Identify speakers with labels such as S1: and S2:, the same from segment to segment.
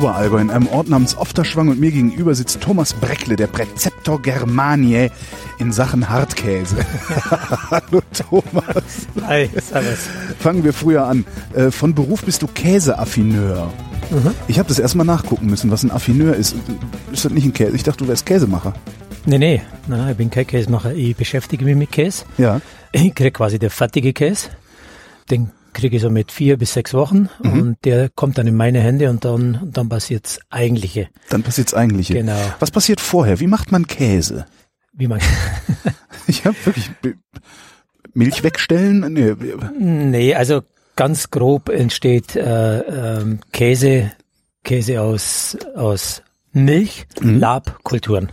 S1: Oberallgäu in einem Ort namens Ofterschwang und mir gegenüber sitzt Thomas Breckle, der Präzeptor Germaniae in Sachen Hartkäse. Hallo Thomas.
S2: Hi, servus.
S1: Fangen wir früher an. Äh, von Beruf bist du Käseaffineur.
S2: Mhm.
S1: Ich habe das erstmal nachgucken müssen, was ein Affineur ist. Ist das nicht ein Käse? Ich dachte, du wärst Käsemacher.
S2: Nee, nee, nein, ich bin kein Käsemacher. Ich beschäftige mich mit Käse.
S1: Ja.
S2: Ich krieg quasi der fertige Käse. Den kriege ich so mit vier bis sechs Wochen
S1: Mhm.
S2: und der kommt dann in meine Hände und dann, und dann passiert's eigentliche.
S1: Dann passiert's eigentliche.
S2: Genau.
S1: Was passiert vorher? Wie macht man Käse?
S2: Wie man,
S1: Ich habe wirklich Milch wegstellen? Nee.
S2: nee, also ganz grob entsteht äh, ähm, Käse, Käse aus, aus Milch,
S1: Mhm.
S2: Lab, Kulturen.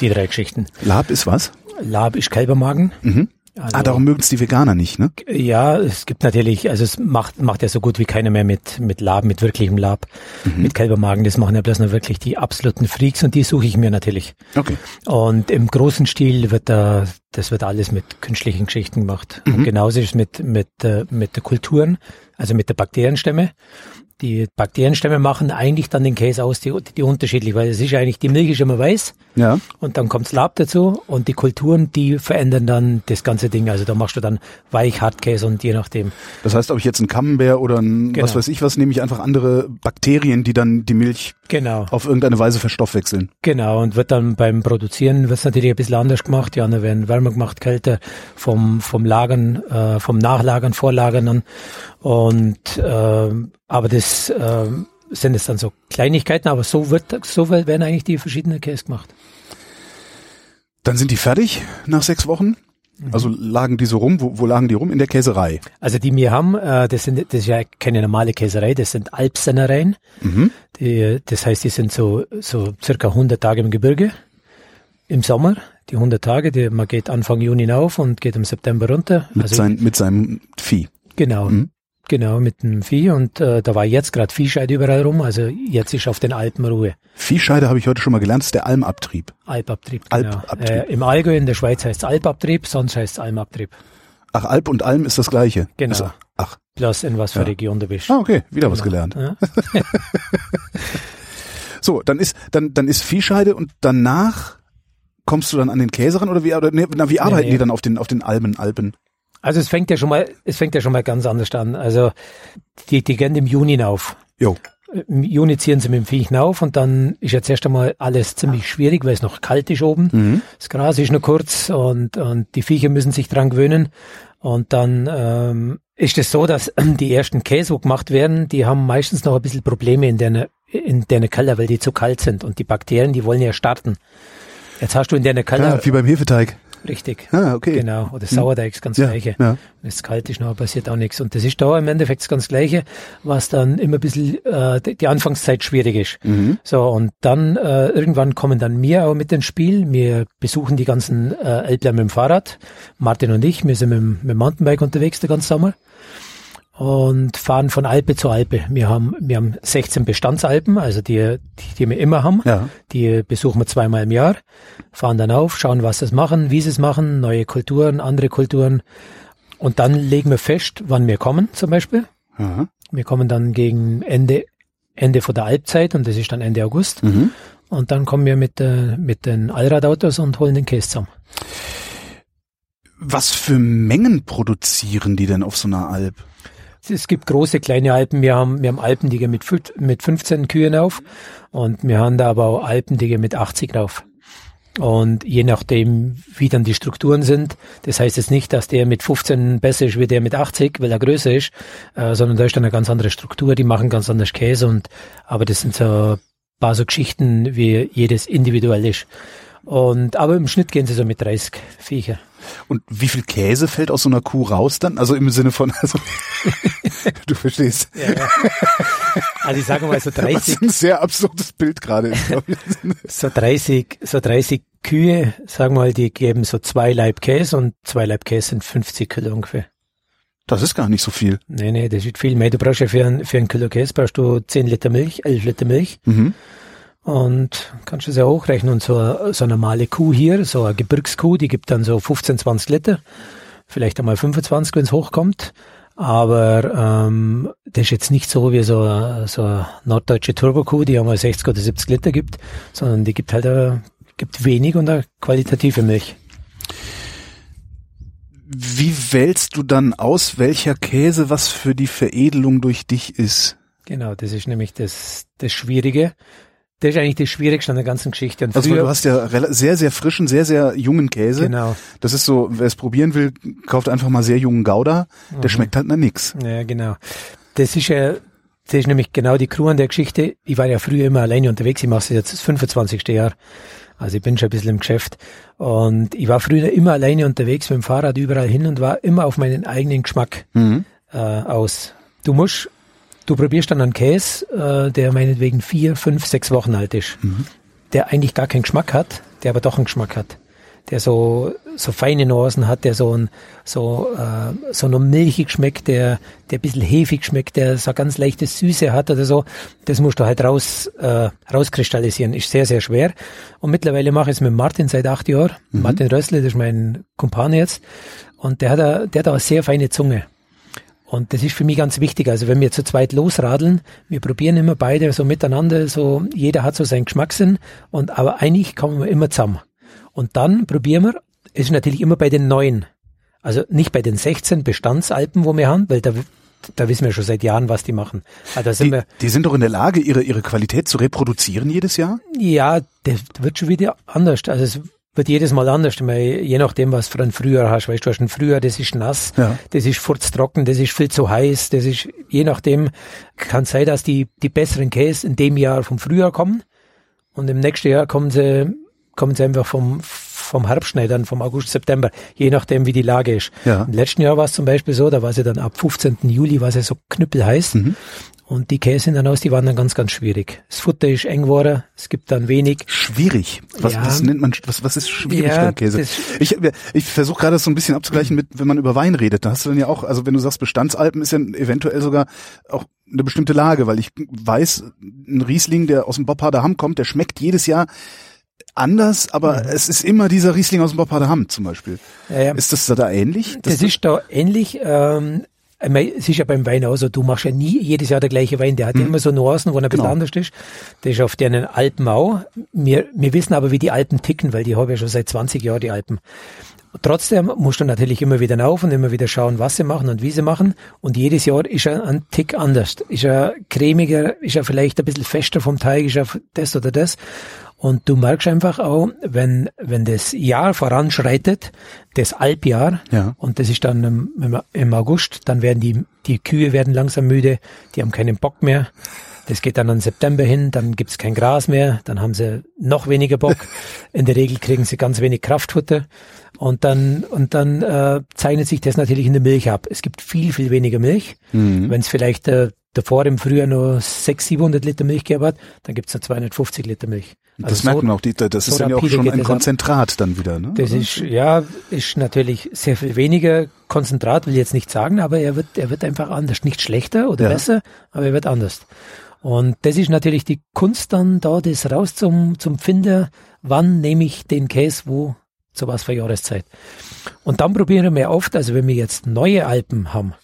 S2: Die drei Geschichten.
S1: Lab ist was?
S2: Lab ist Kälbermagen.
S1: Mhm.
S2: Also,
S1: ah, darum mögen es die Veganer nicht, ne?
S2: Ja, es gibt natürlich, also es macht, macht ja so gut wie keiner mehr mit, mit Lab, mit wirklichem Lab,
S1: Mhm.
S2: mit Kälbermagen. Das machen ja bloß nur wirklich die absoluten Freaks und die suche ich mir natürlich.
S1: Okay.
S2: Und im großen Stil wird da, das wird alles mit künstlichen Geschichten gemacht.
S1: Mhm.
S2: Und genauso ist es mit, mit, äh, mit der Kulturen, also mit der Bakterienstämme. Die Bakterienstämme machen eigentlich dann den Käse aus, die, die unterschiedlich, weil es ist eigentlich, die Milch ist immer weiß
S1: Ja.
S2: und dann kommt's Lab dazu und die Kulturen, die verändern dann das ganze Ding. Also da machst du dann Weich, Hartkäse und je nachdem.
S1: Das heißt, ob ich jetzt einen Camembert oder ein,
S2: Genau.
S1: was weiß ich was, nehme ich einfach andere Bakterien, die dann die Milch
S2: Genau,
S1: auf irgendeine Weise verstoffwechseln.
S2: genau. Und wird dann beim Produzieren wird's natürlich ein bisschen anders gemacht. Die anderen werden wärmer gemacht, kälter, vom, vom Lagern, äh, vom Nachlagern, Vorlagern dann. Und ähm, aber das ähm, sind es dann so Kleinigkeiten, aber so wird so werden eigentlich die verschiedenen Käse gemacht.
S1: Dann sind die fertig nach sechs Wochen.
S2: Mhm.
S1: Also lagen die so rum. Wo, wo lagen die rum? In der Käserei.
S2: Also die wir haben, äh, das sind das ist ja keine normale Käserei, das sind Alpsennereien.
S1: Mhm.
S2: Die, das heißt, die sind so so circa 100 Tage im Gebirge im Sommer. Die 100 Tage, die, man geht Anfang Juni hinauf und geht im September runter.
S1: Mit,
S2: also
S1: sein, mit seinem Vieh.
S2: genau,
S1: Mhm.
S2: Genau mit dem Vieh und äh, da war jetzt gerade Viehscheid überall rum. Also jetzt ist auf den Alpen Ruhe.
S1: Viehscheide habe ich heute schon mal gelernt, ist der Almabtrieb.
S2: Alpabtrieb. Genau.
S1: Alpabtrieb.
S2: Äh, Im Allgäu in der Schweiz heißt es Alpabtrieb, sonst heißt es Almabtrieb.
S1: Ach, Alp und Alm ist das gleiche.
S2: Genau.
S1: Also, ach,
S2: Bloß in was für
S1: Ja.
S2: Region du bist.
S1: ah, okay, wieder was
S2: Genau.
S1: gelernt.
S2: Ja.
S1: So, dann ist dann dann ist Viehscheide und danach kommst du dann an den Käse ran oder wie oder nee, na, wie arbeiten
S2: nee.
S1: die dann auf den auf den Almen Alpen?
S2: Also es fängt ja schon mal, es fängt ja schon mal ganz anders an. Also die, die gehen im Juni hinauf.
S1: Jo.
S2: Im Juni ziehen sie mit dem Viech hinauf und dann ist jetzt erst einmal alles ziemlich schwierig, weil es noch kalt ist oben.
S1: Mhm.
S2: Das Gras ist nur kurz und, und die Viecher müssen sich dran gewöhnen. Und dann ähm, ist es so, dass die ersten Käse, die gemacht werden, die haben meistens noch ein bisschen Probleme in der in der Keller, weil die zu kalt sind und die Bakterien, die wollen ja starten. Jetzt hast du in der Keller
S1: Ja, wie beim Hefeteig.
S2: Richtig.
S1: Ah, okay.
S2: Genau, oder Sauerteig ist ganz
S1: Ja,
S2: gleiche.
S1: ja.
S2: Wenn es kalt ist, noch passiert auch nichts. Und das ist da im Endeffekt das ganz Gleiche, was dann immer ein bisschen äh, die Anfangszeit schwierig ist.
S1: Mhm.
S2: So, und dann äh, irgendwann kommen dann wir auch mit ins Spiel. Wir besuchen die ganzen äh, Elbler mit dem Fahrrad. Martin und ich, wir sind mit, dem- mit dem Mountainbike unterwegs den ganzen Sommer und fahren von Alpe zu Alpe. Wir haben, wir haben 16 Bestandsalpen, also die, die, die wir immer haben.
S1: Ja.
S2: Die besuchen wir zweimal im Jahr, fahren dann auf, schauen, was sie machen, wie sie es machen, neue Kulturen, andere Kulturen. Und dann legen wir fest, wann wir kommen, zum Beispiel.
S1: Aha.
S2: Wir kommen dann gegen Ende, Ende von der Alpzeit und das ist dann Ende August.
S1: Mhm.
S2: Und dann kommen wir mit, äh, mit den Allradautos und holen den Käse zusammen.
S1: Was für Mengen produzieren die denn auf so einer Alp?
S2: Es gibt große, kleine Alpen. Wir haben, wir haben Alpen, die gehen mit, mit 15 Kühen auf und wir haben da aber auch Alpen, die gehen mit 80 drauf. Und je nachdem, wie dann die Strukturen sind, das heißt jetzt nicht, dass der mit 15 besser ist wie der mit 80, weil er größer ist, äh, sondern da ist dann eine ganz andere Struktur, die machen ganz anders Käse und, aber das sind so paar so Geschichten, wie jedes individuell ist. Und, aber im Schnitt gehen sie so mit 30 Viecher.
S1: Und wie viel Käse fällt aus so einer Kuh raus dann? Also im Sinne von, also, du verstehst.
S2: Ja, ja. Also ich sage mal so
S1: Was
S2: 30,
S1: ein sehr absurdes Bild gerade ist.
S2: so 30, so 30 Kühe, sagen wir mal, die geben so zwei Laib Käse und zwei Laib Käse sind 50 Kilo ungefähr.
S1: Das ist gar nicht so viel.
S2: Nee, nee, das ist viel mehr. Du brauchst ja für ein, für ein Kilo Käse brauchst du 10 Liter Milch, 11 Liter Milch
S1: Mhm.
S2: Und kannst du sehr hochrechnen. Und so, so eine normale Kuh hier, so eine Gebirgskuh, die gibt dann so 15, 20 Liter, vielleicht einmal 25, wenn es hochkommt. Aber ähm, das ist jetzt nicht so wie so, eine- so eine norddeutsche Turbokuh, die einmal 60 oder 70 Liter gibt, sondern die gibt halt eine, gibt wenig und eine qualitative Milch.
S1: Wie wählst du dann aus, welcher Käse was für die Veredelung durch dich ist?
S2: Genau, das ist nämlich das, das Schwierige. Das ist eigentlich das Schwierigste an der ganzen Geschichte. Und
S1: Also du hast ja sehr, sehr frischen, sehr, sehr jungen Käse.
S2: genau,
S1: Das ist so, wer es probieren will, kauft einfach mal sehr jungen Gouda. Der
S2: Mhm.
S1: schmeckt halt nach nix.
S2: ja, genau. Das ist ja, das ist nämlich genau die Crew an der Geschichte. Ich war ja früher immer alleine unterwegs. Ich mache es jetzt das 25. Jahr. Also ich bin schon ein bisschen im Geschäft. Und ich war früher immer alleine unterwegs mit dem Fahrrad überall hin und war immer auf meinen eigenen Geschmack
S1: Mhm.
S2: äh, aus. Du musst, du probierst dann einen Käse, äh, der meinetwegen vier, fünf, sechs Wochen alt ist, der eigentlich gar keinen Geschmack hat, der aber doch einen Geschmack hat, der so so feine Nuancen hat, der so ein so äh, so noch milchig schmeckt, der der ein bisschen hefig schmeckt, der so eine ganz leichte Süße hat oder so. Das musst du halt raus äh, rauskristallisieren. Ist sehr sehr schwer. Und mittlerweile mache ich es mit Martin seit acht Jahren. Martin Rössle, das ist mein Kumpan jetzt, und der hat a, der hat auch eine sehr feine Zunge. Und das ist für mich ganz wichtig. Also wenn wir zu zweit losradeln, wir probieren immer beide so miteinander, so jeder hat so seinen Geschmackssinn und aber eigentlich kommen wir immer zusammen. Und dann probieren wir, es ist natürlich immer bei den neuen. Also nicht bei den 16 Bestandsalpen, wo wir haben, weil da, da wissen wir schon seit Jahren, was die machen. Also sind
S1: Die,
S2: wir,
S1: die sind doch in der Lage, ihre, ihre Qualität zu reproduzieren jedes Jahr?
S2: ja, das wird schon wieder anders. Also es wird jedes Mal anders, weil je nachdem, was für ein Frühjahr hast. Weißt du, hast ein Frühjahr, das ist nass,
S1: Ja.
S2: das ist furztrocken, das ist viel zu heiß, das ist, je nachdem, kann sein, dass die, die besseren Käse in dem Jahr vom Frühjahr kommen und im nächsten Jahr kommen sie, kommen sie einfach vom, vom Herbstschneidern, vom August, September, je nachdem, wie die Lage ist.
S1: Ja.
S2: Im letzten Jahr war es zum Beispiel so, da war sie dann ab 15. Juli, war sie so knüppelheiß.
S1: Mhm.
S2: Und die Käse sind dann aus, die waren dann ganz, ganz schwierig. Das Futter ist eng geworden, es gibt dann wenig.
S1: Schwierig. Was,
S2: Ja.
S1: was nennt man, was, was ist schwierig
S2: Ja,
S1: beim Käse?
S2: das-
S1: Ich, ich versuche gerade das so ein bisschen abzugleichen mit, wenn man über Wein redet. Da hast du dann ja auch, also wenn du sagst Bestandsalpen, ist ja eventuell sogar auch eine bestimmte Lage, weil ich weiß, ein Riesling, der aus dem Bopparder Hamm kommt, der schmeckt jedes Jahr anders, aber es ist immer dieser Riesling aus dem Bopparder Hamm zum Beispiel.
S2: Ja, ja.
S1: Ist das da ähnlich?
S2: Das ist da ähnlich. Ähm, es ist ja beim Wein auch so, du machst ja nie jedes Jahr der gleiche Wein. Der hat ja immer so Nuancen, wo er ein bisschen
S1: Genau.
S2: anders ist. Das ist auf den Alpen auch. Wir, wir wissen aber, wie die Alpen ticken, weil die haben ja schon seit 20 Jahren die Alpen. Trotzdem musst du natürlich immer wieder auf und immer wieder schauen, was sie machen und wie sie machen. Und jedes Jahr ist er ein Tick anders. Ist er cremiger, ist er vielleicht ein bisschen fester vom Teig, ist er das oder das. Und du merkst einfach auch, wenn, wenn das Jahr voranschreitet, das Alpjahr,
S1: Ja.
S2: und das ist dann im, im, August, dann werden die, die Kühe werden langsam müde, die haben keinen Bock mehr. Das geht dann an September hin, dann gibt's kein Gras mehr, dann haben sie noch weniger Bock. In der Regel kriegen sie ganz wenig Kraftfutter. Und dann, und dann äh, zeichnet sich das natürlich in der Milch ab. Es gibt viel, viel weniger Milch. Wenn es vielleicht äh, davor im Frühjahr nur 600, 700 Liter Milch gegeben hat, dann gibt's nur 250 Liter Milch.
S1: das
S2: Also
S1: merkt
S2: so-
S1: man auch. Die, das
S2: so
S1: ist dann ja auch schon ein
S2: das ab.
S1: Konzentrat dann wieder. Ne?
S2: Das
S1: Oder?
S2: ist, ja, ist natürlich sehr viel weniger Konzentrat, will ich jetzt nicht sagen, aber er wird, er wird einfach anders. Nicht schlechter oder
S1: Ja.
S2: besser, aber er wird anders. Und das ist natürlich die Kunst dann da, das raus zum, zum Finder, wann nehme ich den Käse, wo, zu was für Jahreszeit. Und dann probieren wir oft, also wenn wir jetzt neue Alpen haben,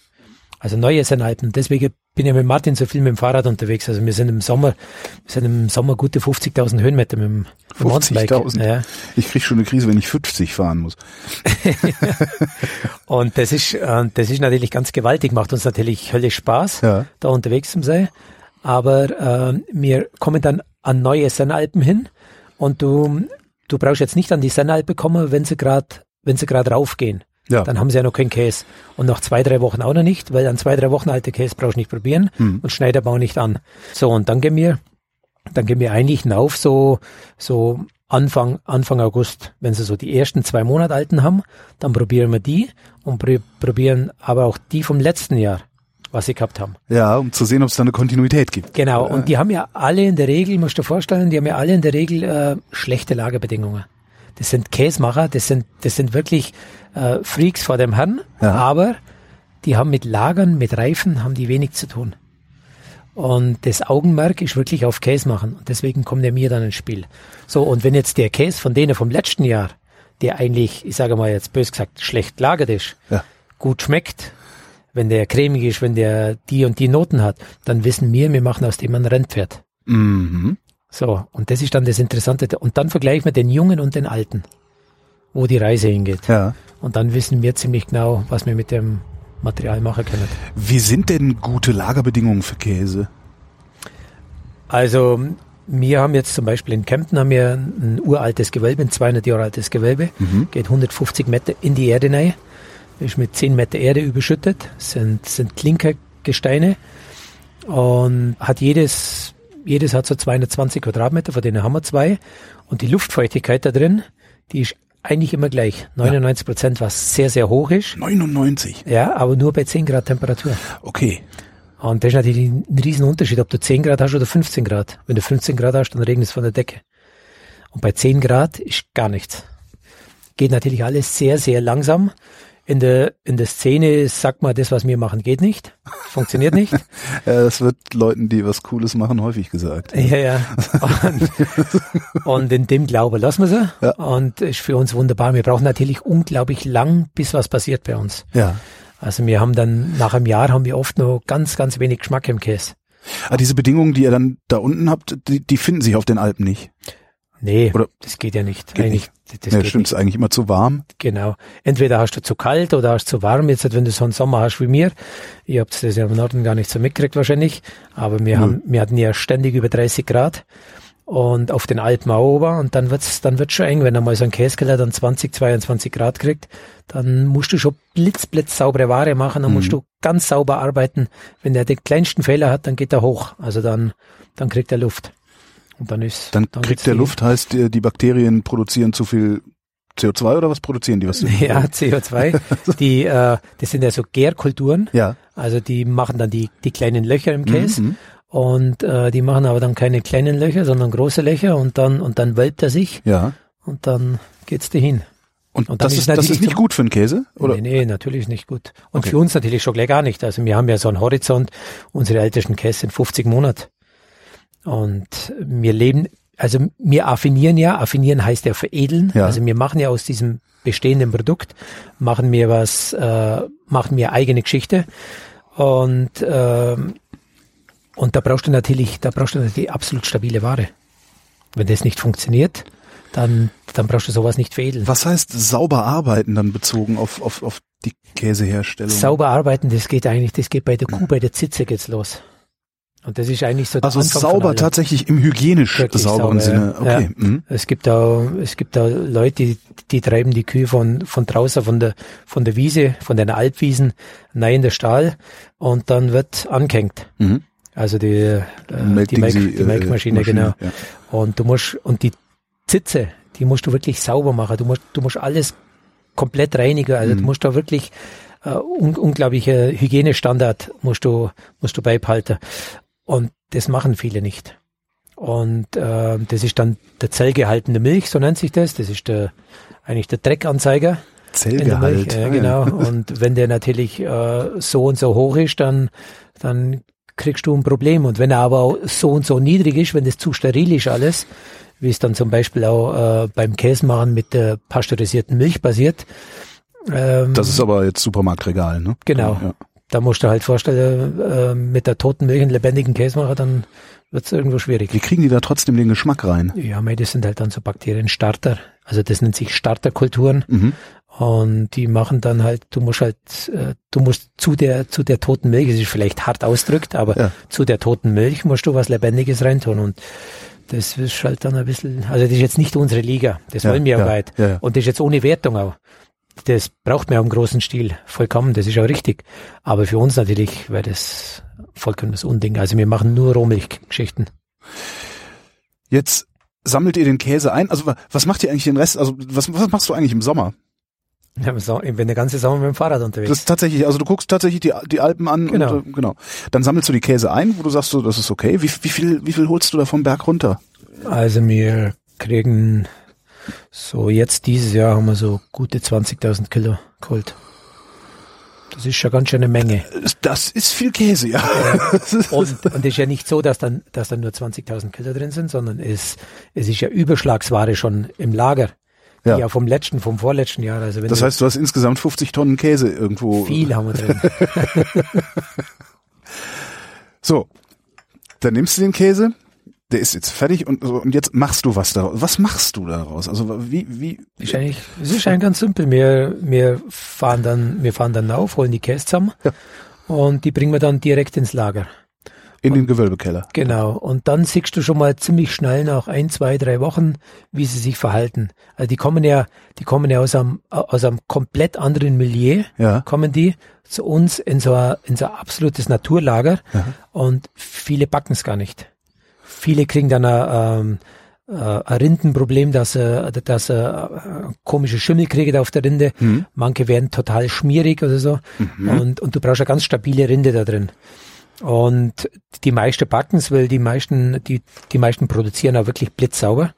S2: also neue Alpen, deswegen bin ich mit Martin so viel mit dem Fahrrad unterwegs. Also wir sind im Sommer, wir sind im Sommer gute 50.000 Höhenmeter mit dem, dem Mountainbike.
S1: 50.000.
S2: Ja.
S1: Ich krieg schon eine Krise, wenn ich 50 fahren muss.
S2: Und das ist, das ist natürlich ganz gewaltig, macht uns natürlich höllisch Spaß,
S1: Ja.
S2: da unterwegs zu sein. Aber äh, wir kommen dann an neue Sennalpen hin und du, du brauchst jetzt nicht an die Sennalpe kommen, wenn sie gerade, wenn sie gerade raufgehen.
S1: Ja.
S2: Dann haben sie ja noch keinen Käse. Und nach zwei, drei Wochen auch noch nicht, weil an zwei, drei Wochen alte Käse brauchst du nicht probieren
S1: Hm.
S2: und Schneiderbau nicht an. So, und dann gehen wir, dann gehen wir eigentlich hinauf so, so Anfang, Anfang August. Wenn sie so die ersten zwei Monate alten haben, dann probieren wir die und pr probieren aber auch die vom letzten Jahr, was sie gehabt haben.
S1: Ja, um zu sehen, ob es da eine Kontinuität gibt.
S2: Genau, und die haben ja alle in der Regel, musst du dir vorstellen, die haben ja alle in der Regel äh, schlechte Lagerbedingungen. Das sind Käsemacher, das sind, das sind wirklich äh, Freaks vor dem Herrn,
S1: Ja.
S2: aber die haben mit Lagern, mit Reifen, haben die wenig zu tun. Und das Augenmerk ist wirklich auf Käse machen. Und deswegen kommt er mir dann ins Spiel. So, und wenn jetzt der Käse von denen vom letzten Jahr, der eigentlich, ich sage mal jetzt bös gesagt, schlecht lagert ist,
S1: Ja.
S2: gut schmeckt, wenn der cremig ist, wenn der die und die Noten hat, dann wissen wir, wir machen aus dem ein Rennpferd.
S1: Mhm.
S2: So, und das ist dann das Interessante. Und dann vergleichen wir den Jungen und den Alten, wo die Reise hingeht.
S1: Ja.
S2: Und dann wissen wir ziemlich genau, was wir mit dem Material machen können.
S1: Wie sind denn gute Lagerbedingungen für Käse?
S2: Also wir haben jetzt zum Beispiel in Kempten haben wir ein uraltes Gewölbe, ein 200 Jahre altes Gewölbe,
S1: Mhm.
S2: geht 150 Meter in die Erde rein, ist mit 10 Meter Erde überschüttet, sind, sind Klinkergesteine und hat jedes, jedes hat so 220 Quadratmeter, von denen haben wir zwei und die Luftfeuchtigkeit da drin, die ist eigentlich immer gleich, 99 Prozent, was sehr, sehr hoch ist,
S1: 99.
S2: ja, aber nur bei 10 Grad Temperatur.
S1: Okay.
S2: Und das ist natürlich ein Riesenunterschied, ob du 10 Grad hast oder 15 Grad. Wenn du 15 Grad hast, dann regnet es von der Decke. Und bei 10 Grad ist gar nichts. Geht natürlich alles sehr, sehr langsam. In der, in der Szene sagt man, das, was wir machen, geht nicht. Funktioniert nicht.
S1: Ja, das wird Leuten, die was Cooles machen, häufig gesagt.
S2: ja, ja. Und, und in dem Glauben lassen wir sie.
S1: Ja.
S2: Und ist für uns wunderbar. Wir brauchen natürlich unglaublich lang, bis was passiert bei uns.
S1: Ja.
S2: Also wir haben dann, nach einem Jahr haben wir oft nur ganz, ganz wenig Geschmack im Käse.
S1: Aber diese Bedingungen, die ihr dann da unten habt, die, die finden sich auf den Alpen nicht.
S2: Nee,
S1: Oder-
S2: das geht ja nicht.
S1: Geht
S2: Eigentlich, das
S1: ja,
S2: geht
S1: stimmt,
S2: nicht.
S1: ist eigentlich immer zu warm.
S2: Genau. Entweder hast du zu kalt oder hast zu warm. Jetzt, wenn du so einen Sommer hast wie mir, ihr habt das ja im Norden gar nicht so mitgekriegt wahrscheinlich, aber wir,
S1: Nö.
S2: haben, wir hatten ja ständig über 30 Grad und auf den Alpen auch ober und dann wird's, dann wird's schon eng, wenn er mal so ein Käsekeller dann 20, 22 Grad kriegt, dann musst du schon blitzblitz saubere Ware machen, dann musst
S1: Mhm.
S2: du ganz sauber arbeiten. Wenn der den kleinsten Fehler hat, dann geht er hoch. Also dann, dann kriegt er Luft. Und dann ist,
S1: Dann,
S2: geht's
S1: kriegt der
S2: die-
S1: Luft, heißt, die Bakterien produzieren zu viel CO2 oder was produzieren die? Was
S2: Ja, CO2. Die, äh, das sind ja so Gärkulturen.
S1: Ja.
S2: Also die machen dann die, die kleinen Löcher im Käse
S1: Mhm.
S2: und äh, die machen aber dann keine kleinen Löcher, sondern große Löcher und dann und dann wölbt er sich
S1: Ja.
S2: und dann geht's dahin.
S1: Und,
S2: Und dann
S1: das,
S2: ist
S1: das ist nicht gut für einen Käse? Oder?
S2: Nee, nee, natürlich nicht gut. Und
S1: Okay.
S2: für uns natürlich schon gleich gar nicht. Also wir haben ja so einen Horizont, unsere ältesten Käse sind 50 Monate. Und wir leben, also wir affinieren ja, affinieren heißt ja veredeln.
S1: Ja.
S2: Also wir machen ja aus diesem bestehenden Produkt, machen wir was, äh, machen wir eigene Geschichte. Und, ähm, und da brauchst du natürlich, da brauchst du natürlich absolut stabile Ware. Wenn das nicht funktioniert, dann, dann brauchst du sowas nicht veredeln.
S1: Was heißt sauber arbeiten dann bezogen auf, auf, auf die Käseherstellung?
S2: Sauber arbeiten, das geht eigentlich, das geht bei der Kuh, bei der Zitze geht's los. Und das ist eigentlich so der
S1: also
S2: Anfang
S1: sauber tatsächlich im hygienisch sauberen
S2: sauber,
S1: Sinne.
S2: ja.
S1: Okay. Mhm.
S2: Es gibt da, es gibt da Leute, die, die treiben die Kühe von, von draußen, von der, von der Wiese, von den Alpwiesen, rein in den Stall und dann wird angehängt.
S1: Mhm.
S2: Also die, äh, die, Melk, die
S1: äh,
S2: Melkmaschine, genau.
S1: Ja.
S2: Und du musst, und die Zitze, die musst du wirklich sauber machen. Du musst, du musst alles komplett reinigen. Also
S1: Mhm.
S2: du musst da wirklich äh, un unglaubliche Hygienestandard musst du, musst du beibehalten. Und das machen viele nicht. Und äh, das ist dann der zellgehaltene Milch, so nennt sich das. Das ist der eigentlich der Dreckanzeiger.
S1: Zellgehalt.
S2: Ja,
S1: Ah,
S2: genau. Und wenn der natürlich äh, so und so hoch ist, dann, dann kriegst du ein Problem. Und wenn er aber auch so und so niedrig ist, wenn das zu steril ist alles, wie es dann zum Beispiel auch äh, beim Käsemachen mit der pasteurisierten Milch passiert, ähm,
S1: Das ist aber jetzt Supermarktregal, ne?
S2: Genau.
S1: Ja.
S2: Da musst du halt vorstellen, äh, mit der toten Milch einen lebendigen Käse machen, dann wird's irgendwo schwierig.
S1: Wie kriegen die da trotzdem den Geschmack rein?
S2: Ja, mei, das sind halt dann so Bakterienstarter. Also das nennt sich Starterkulturen.
S1: Mhm.
S2: Und die machen dann halt, du musst halt, äh, du musst zu der, zu der toten Milch, es ist vielleicht hart ausdrückt, aber
S1: Ja.
S2: zu der toten Milch musst du was Lebendiges reintun. Und das ist halt dann ein bisschen, also das ist jetzt nicht unsere Liga. Das
S1: Ja,
S2: wollen wir
S1: ja,
S2: weit.
S1: ja, ja.
S2: Und das ist jetzt ohne Wertung auch. Das braucht man auch im großen Stil. Vollkommen, das ist auch richtig. Aber für uns natürlich wäre das vollkommen das Unding. Also wir machen nur Rohmilchgeschichten.
S1: Jetzt sammelt ihr den Käse ein. Also wa- was macht ihr eigentlich den Rest? Also was, was machst du eigentlich im Sommer?
S2: Ja, Ich bin den ganzen Sommer mit dem Fahrrad unterwegs.
S1: Das ist tatsächlich, also du guckst tatsächlich die, die Alpen an
S2: Genau.
S1: und äh, genau. Dann sammelst du die Käse ein, wo du sagst, so, das ist okay. Wie, wie viel, wie viel holst du da vom Berg runter?
S2: Also wir kriegen so jetzt dieses Jahr haben wir so gute 20.000 Kilo geholt. Das ist schon ganz schön eine Menge.
S1: Das ist viel Käse, ja.
S2: Und, und es ist ja nicht so, dass dann, dass dann nur 20.000 Kilo drin sind, sondern es, es ist ja Überschlagsware schon im Lager.
S1: Ja.
S2: Ja, vom letzten, vom vorletzten Jahr. Also wenn
S1: Das heißt, du hast insgesamt 50 Tonnen Käse irgendwo.
S2: viel haben wir drin.
S1: So, dann nimmst du den Käse, der ist jetzt fertig und, so, und jetzt machst du was daraus. Was machst du daraus? Also wie, wie,
S2: Ist eigentlich, es ist eigentlich ganz simpel. Wir, wir fahren dann, wir fahren dann auf, holen die Käse zusammen
S1: Ja.
S2: und die bringen wir dann direkt ins Lager.
S1: in den Gewölbekeller.
S2: Genau. Und dann siehst du schon mal ziemlich schnell nach ein, zwei, drei Wochen, wie sie sich verhalten. Also die kommen ja, die kommen ja aus einem, aus einem komplett anderen Milieu,
S1: Ja.
S2: kommen die zu uns in so ein, in so ein absolutes Naturlager und viele backen es gar nicht. Viele kriegen dann ein, ähm, äh, ein Rindenproblem, dass sie, dass sie äh, komische Schimmel kriegen auf der Rinde. Manche werden total schmierig oder so. Und, und du brauchst eine ganz stabile Rinde da drin. Und die meisten backen's, weil die meisten, die, die meisten produzieren auch wirklich blitzsauber.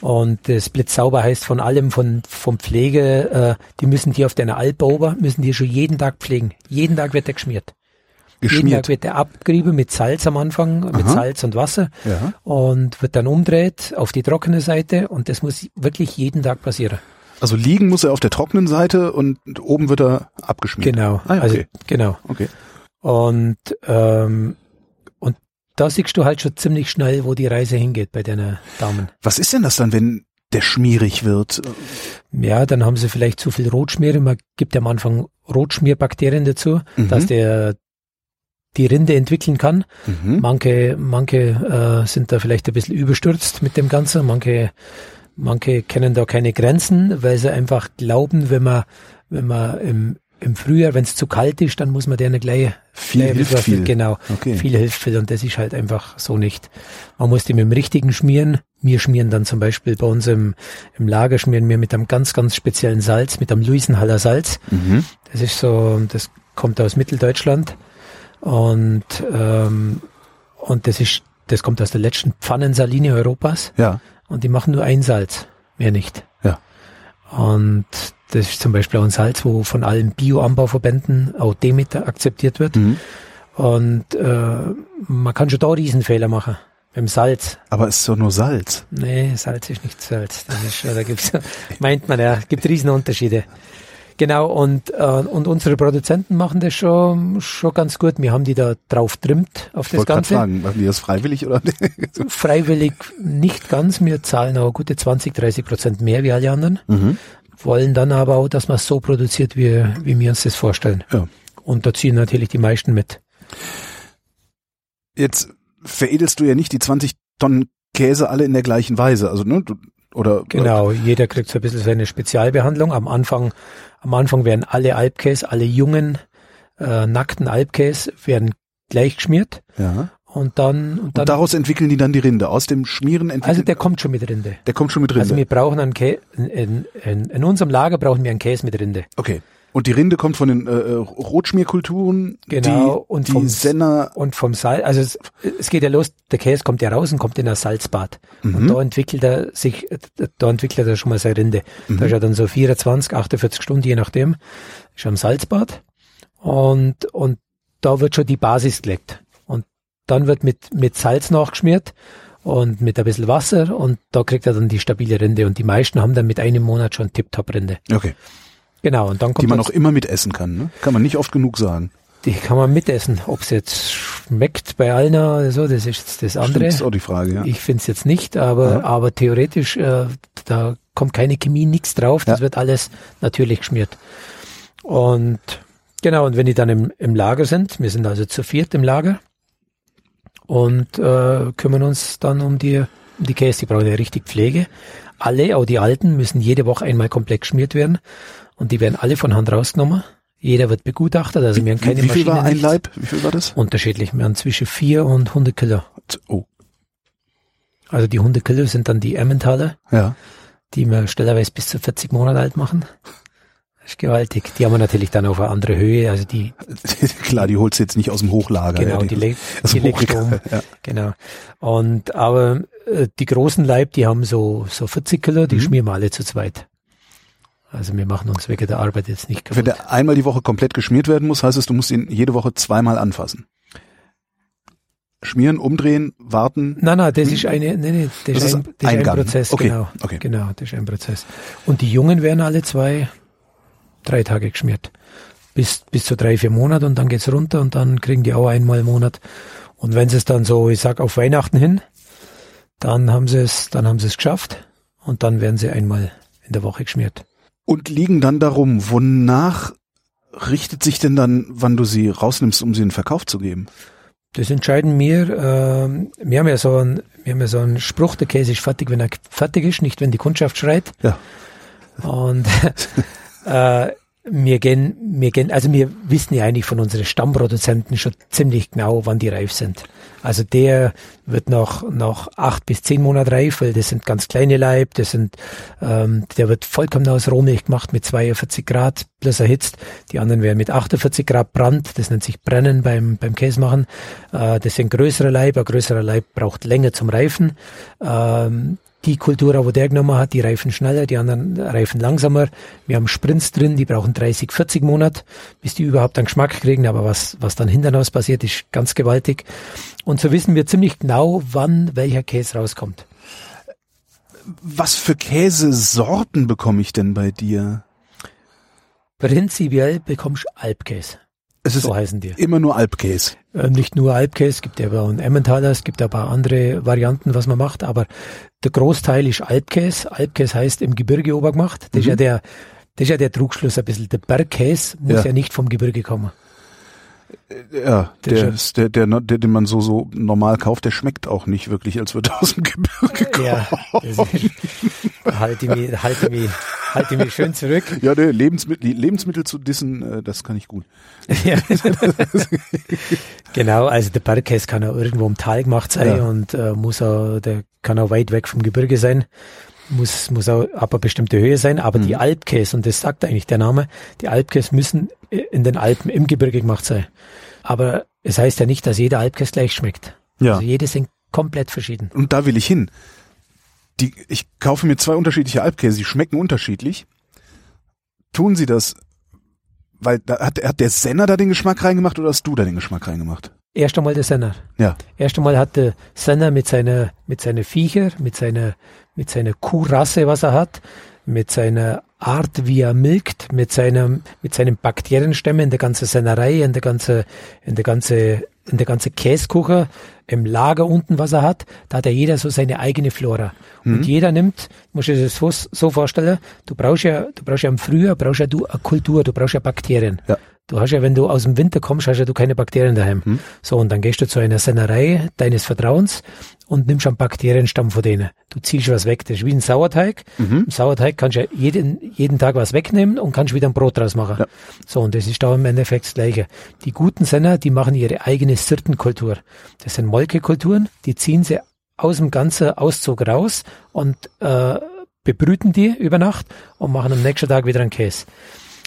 S2: Und das blitzsauber heißt von allem, von, von Pflege, äh, die müssen die auf deiner Alpauber, müssen die schon jeden Tag pflegen. Jeden Tag wird der geschmiert. Jeden Tag
S1: Geschmiert.
S2: wird der abgerieben mit Salz am Anfang, mit
S1: Aha.
S2: Salz und Wasser.
S1: Ja.
S2: Und wird dann umdreht auf die trockene Seite. Und das muss wirklich jeden Tag passieren.
S1: Also liegen muss er auf der trockenen Seite und oben wird er abgeschmiert.
S2: Genau.
S1: Ah,
S2: Also,
S1: okay.
S2: genau.
S1: Okay.
S2: Und, ähm, und da siehst du halt schon ziemlich schnell, wo die Reise hingeht bei deinen Damen.
S1: Was ist denn das dann, wenn der schmierig wird?
S2: Ja, dann haben sie vielleicht zu viel Rotschmiere. Man gibt ja am Anfang Rotschmierbakterien dazu,
S1: Mhm.
S2: dass der die Rinde entwickeln kann.
S1: Mhm.
S2: Manche, manche äh, sind da vielleicht ein bisschen überstürzt mit dem Ganzen. Manche, manche kennen da keine Grenzen, weil sie einfach glauben, wenn man, wenn man im, im Frühjahr, wenn es zu kalt ist, dann muss man denen gleich
S1: Viel
S2: gleich
S1: hilft viel.
S2: Genau,
S1: Okay.
S2: viel hilft viel und das ist halt einfach so nicht. Man muss die mit dem richtigen schmieren. Wir schmieren dann zum Beispiel bei uns im, im Lager schmieren wir mit einem ganz, ganz speziellen Salz, mit einem Luisenhaller Salz.
S1: Mhm.
S2: Das ist so, das kommt aus Mitteldeutschland und ähm, und das ist, das kommt aus der letzten Pfannensaline Europas
S1: Ja.
S2: und die machen nur ein Salz, mehr nicht.
S1: Ja.
S2: Und das ist zum Beispiel auch ein Salz, wo von allen Bio-Anbauverbänden auch Demeter akzeptiert wird.
S1: Mhm.
S2: Und äh, man kann schon da Riesenfehler machen. Beim Salz.
S1: Aber es ist doch nur Salz.
S2: Nee, Salz ist nicht Salz. Das ist, äh, da gibt's, meint man ja, gibt Riesenunterschiede. Genau, und, äh, und unsere Produzenten machen das schon, schon ganz gut. Wir haben die da drauf trimmt auf
S1: Ich
S2: das Ganze.
S1: fragen, machen die das freiwillig oder?
S2: Freiwillig nicht ganz. Wir zahlen aber gute 20, 30 Prozent mehr wie alle anderen.
S1: mhm.
S2: Wollen dann aber auch, dass man es so produziert, wie, wie wir uns das vorstellen.
S1: Ja.
S2: Und da ziehen natürlich die meisten mit.
S1: Jetzt veredelst du ja nicht die 20 Tonnen Käse alle in der gleichen Weise. Also, ne, du, oder,
S2: Genau, jeder kriegt so ein bisschen seine Spezialbehandlung. Am Anfang, am Anfang werden alle Alpkäse, alle jungen, äh, nackten Alpkäse werden gleich geschmiert
S1: Ja.
S2: und dann, und
S1: Und
S2: dann
S1: daraus entwickeln die dann die Rinde. Aus dem Schmieren entwickeln.
S2: also der kommt schon mit Rinde.
S1: der kommt schon mit Rinde.
S2: Also wir brauchen einen Käse, in, in, in unserem Lager brauchen wir einen Käse mit Rinde.
S1: okay. Und die Rinde kommt von den äh, äh, Rotschmierkulturen.
S2: Genau,
S1: Die,
S2: und
S1: die
S2: vom-
S1: Senner.
S2: Und vom Salz, also es, es geht ja los, der Käse kommt ja raus und kommt in ein Salzbad.
S1: Mhm.
S2: Und da entwickelt er sich, da entwickelt er schon mal seine Rinde.
S1: Mhm.
S2: Da ist er dann so 24, 48 Stunden, je nachdem, ist im Salzbad. Und, und da wird schon die Basis gelegt. Und dann wird mit, mit Salz nachgeschmiert und mit ein bisschen Wasser und da kriegt er dann die stabile Rinde. Und die meisten haben dann mit einem Monat schon Tip-Top-Rinde.
S1: Okay.
S2: Genau, und dann kommt
S1: Die man
S2: das-
S1: auch immer mitessen kann. Ne? Kann man nicht oft genug sagen.
S2: die kann man mitessen. Ob es jetzt schmeckt bei allen oder so, das ist jetzt das andere.
S1: Stimmt, ist auch die Frage. Ja.
S2: Ich finde es jetzt nicht, aber,
S1: Ja.
S2: aber theoretisch, äh, da kommt keine Chemie, nichts drauf, das
S1: Ja.
S2: wird alles natürlich geschmiert. Und genau, und wenn die dann im, im Lager sind, wir sind also zu viert im Lager und äh, kümmern uns dann um die, um die Käse, die brauchen ja richtig Pflege. Alle, auch die Alten, müssen jede Woche einmal komplett geschmiert werden und die werden alle von Hand rausgenommen. Jeder wird begutachtet, also wir haben keine
S1: Wie viel war
S2: Maschine,
S1: ein
S2: nichts.
S1: Leib? Wie viel war das?
S2: Unterschiedlich, wir haben zwischen vier und 100 Kilo.
S1: Oh,
S2: Also die 100 Kilo sind dann die Emmentaler,
S1: ja.
S2: die wir stellerweise bis zu 40 Monate alt machen. Das ist gewaltig. Die haben wir natürlich dann auf eine andere Höhe, also die,
S1: Klar, die holst du jetzt nicht aus dem Hochlager.
S2: genau,
S1: ja,
S2: die, leg,
S1: aus
S2: die du um.
S1: Ja.
S2: Genau. Und, aber äh, die großen Leib, die haben so, so 40 Kilo, die
S1: Mhm.
S2: schmieren wir alle zu zweit. Also wir machen uns wegen der Arbeit jetzt nicht
S1: Wenn
S2: kaputt.
S1: der einmal die Woche komplett geschmiert werden muss, heißt es, du musst ihn jede Woche zweimal anfassen. schmieren, umdrehen, warten.
S2: Nein, nein, das ist eine, nee, nee, das,
S1: Das
S2: ist ein, das ist ein. Prozess,
S1: Okay,
S2: genau.
S1: okay.
S2: Genau, das ist ein Prozess. Und die Jungen werden alle zwei, drei Tage geschmiert. Bis, bis zu drei, vier Monate und dann geht's runter und dann kriegen die auch einmal im Monat. Und wenn sie es dann so, ich sag, auf Weihnachten hin, dann haben sie es, dann haben sie es geschafft und dann werden sie einmal in der Woche geschmiert.
S1: Und liegen dann darum, wonach richtet sich denn dann, wann du sie rausnimmst, um sie in den Verkauf zu geben?
S2: Das entscheiden wir. Ähm, wir haben ja so einen, wir haben ja so einen Spruch, der Käse ist fertig, wenn er fertig ist, nicht wenn die Kundschaft schreit.
S1: Ja.
S2: Und äh, wir gehen, wir gehen, also wir wissen ja eigentlich von unseren Stammproduzenten schon ziemlich genau, wann die reif sind. Also der wird noch noch acht bis zehn Monate reif, weil das sind ganz kleine Leib, das sind, ähm, der wird vollkommen aus Rohmilch gemacht mit 42 Grad plus erhitzt. Die anderen werden mit 48 Grad brannt, das nennt sich Brennen beim beim Käsemachen. Äh, das sind größere Leib, ein größerer Leib braucht länger zum Reifen. Ähm, die Kultur, wo der genommen hat, die reifen schneller, die anderen reifen langsamer. Wir haben Sprints drin, die brauchen 30, 40 Monate, bis die überhaupt einen Geschmack kriegen. Aber was, was dann hinteraus passiert, ist ganz gewaltig. Und so wissen wir ziemlich genau, wann welcher Käse rauskommt.
S1: Was für Käsesorten bekomme ich denn bei dir?
S2: Prinzipiell bekommst du Alpkäse.
S1: Es ist
S2: So heißen die.
S1: immer nur Alpkäse.
S2: Äh, nicht nur Alpkäse, es gibt ja einen Emmentaler, es gibt ein paar andere Varianten, was man macht, aber der Großteil ist Alpkäse. Alpkäse heißt im Gebirge obergemacht. Das ist ja der, das ist ja der Trugschluss ein bisschen. Der Bergkäse muss
S1: Ja.
S2: ja, nicht vom Gebirge kommen.
S1: Ja,
S2: Der
S1: der, der, der, der, den man so, so normal kauft, der schmeckt auch nicht wirklich, als würde er aus dem Gebirge kommen.
S2: Ja, halte mich, halte mich, halte mich schön zurück.
S1: Ja, der Lebensmittel, Lebensmittel zu dissen, äh, das kann ich gut.
S2: Ja. genau, also der Bergkäse kann auch irgendwo im Tal gemacht sein
S1: Ja.
S2: und äh, muss auch, der kann auch weit weg vom Gebirge sein. Muss, muss auch ab einer bestimmten Höhe sein, aber
S1: Mhm.
S2: die Alpkäse, und das sagt eigentlich der Name, die Alpkäse müssen in den Alpen im Gebirge gemacht sein. Aber es heißt ja nicht, dass jeder Alpkäse gleich schmeckt.
S1: Ja.
S2: Also jede sind komplett verschieden.
S1: Und da will ich hin. Die, ich kaufe mir zwei unterschiedliche Alpkäse, die schmecken unterschiedlich. Tun sie das, weil da hat, hat der Senner da den Geschmack reingemacht oder hast du da den Geschmack reingemacht?
S2: Erst einmal der Senner.
S1: Ja.
S2: Erst einmal hat der Senner mit seiner, mit seiner Viecher, mit seiner, mit seiner Kuhrasse, was er hat, mit seiner Art, wie er milkt, mit seinem, mit seinen Bakterienstämmen in der ganzen Sennerei, in der ganze, in der ganze, in der ganze Käsekuchen, im Lager unten, was er hat, da hat ja jeder so seine eigene Flora. Und jeder nimmt, muss ich das so, so vorstellen, du brauchst ja, du brauchst ja im Frühjahr, brauchst ja du eine Kultur, du brauchst ja Bakterien.
S1: Ja.
S2: Du hast ja, wenn du aus dem Winter kommst, hast ja du keine Bakterien daheim. So, und dann gehst du zu einer Sennerei deines Vertrauens und nimmst einen Bakterienstamm von denen. Du ziehst was weg. Das ist wie ein Sauerteig. Im Sauerteig kannst du ja jeden, jeden Tag was wegnehmen und kannst wieder ein Brot draus machen.
S1: Ja.
S2: So, und das ist da im Endeffekt das Gleiche. Die guten Senner, die machen ihre eigene Sirtenkultur. Das sind Molkekulturen, die ziehen sie aus dem ganzen Auszug raus und äh, bebrüten die über Nacht und machen am nächsten Tag wieder einen Käse.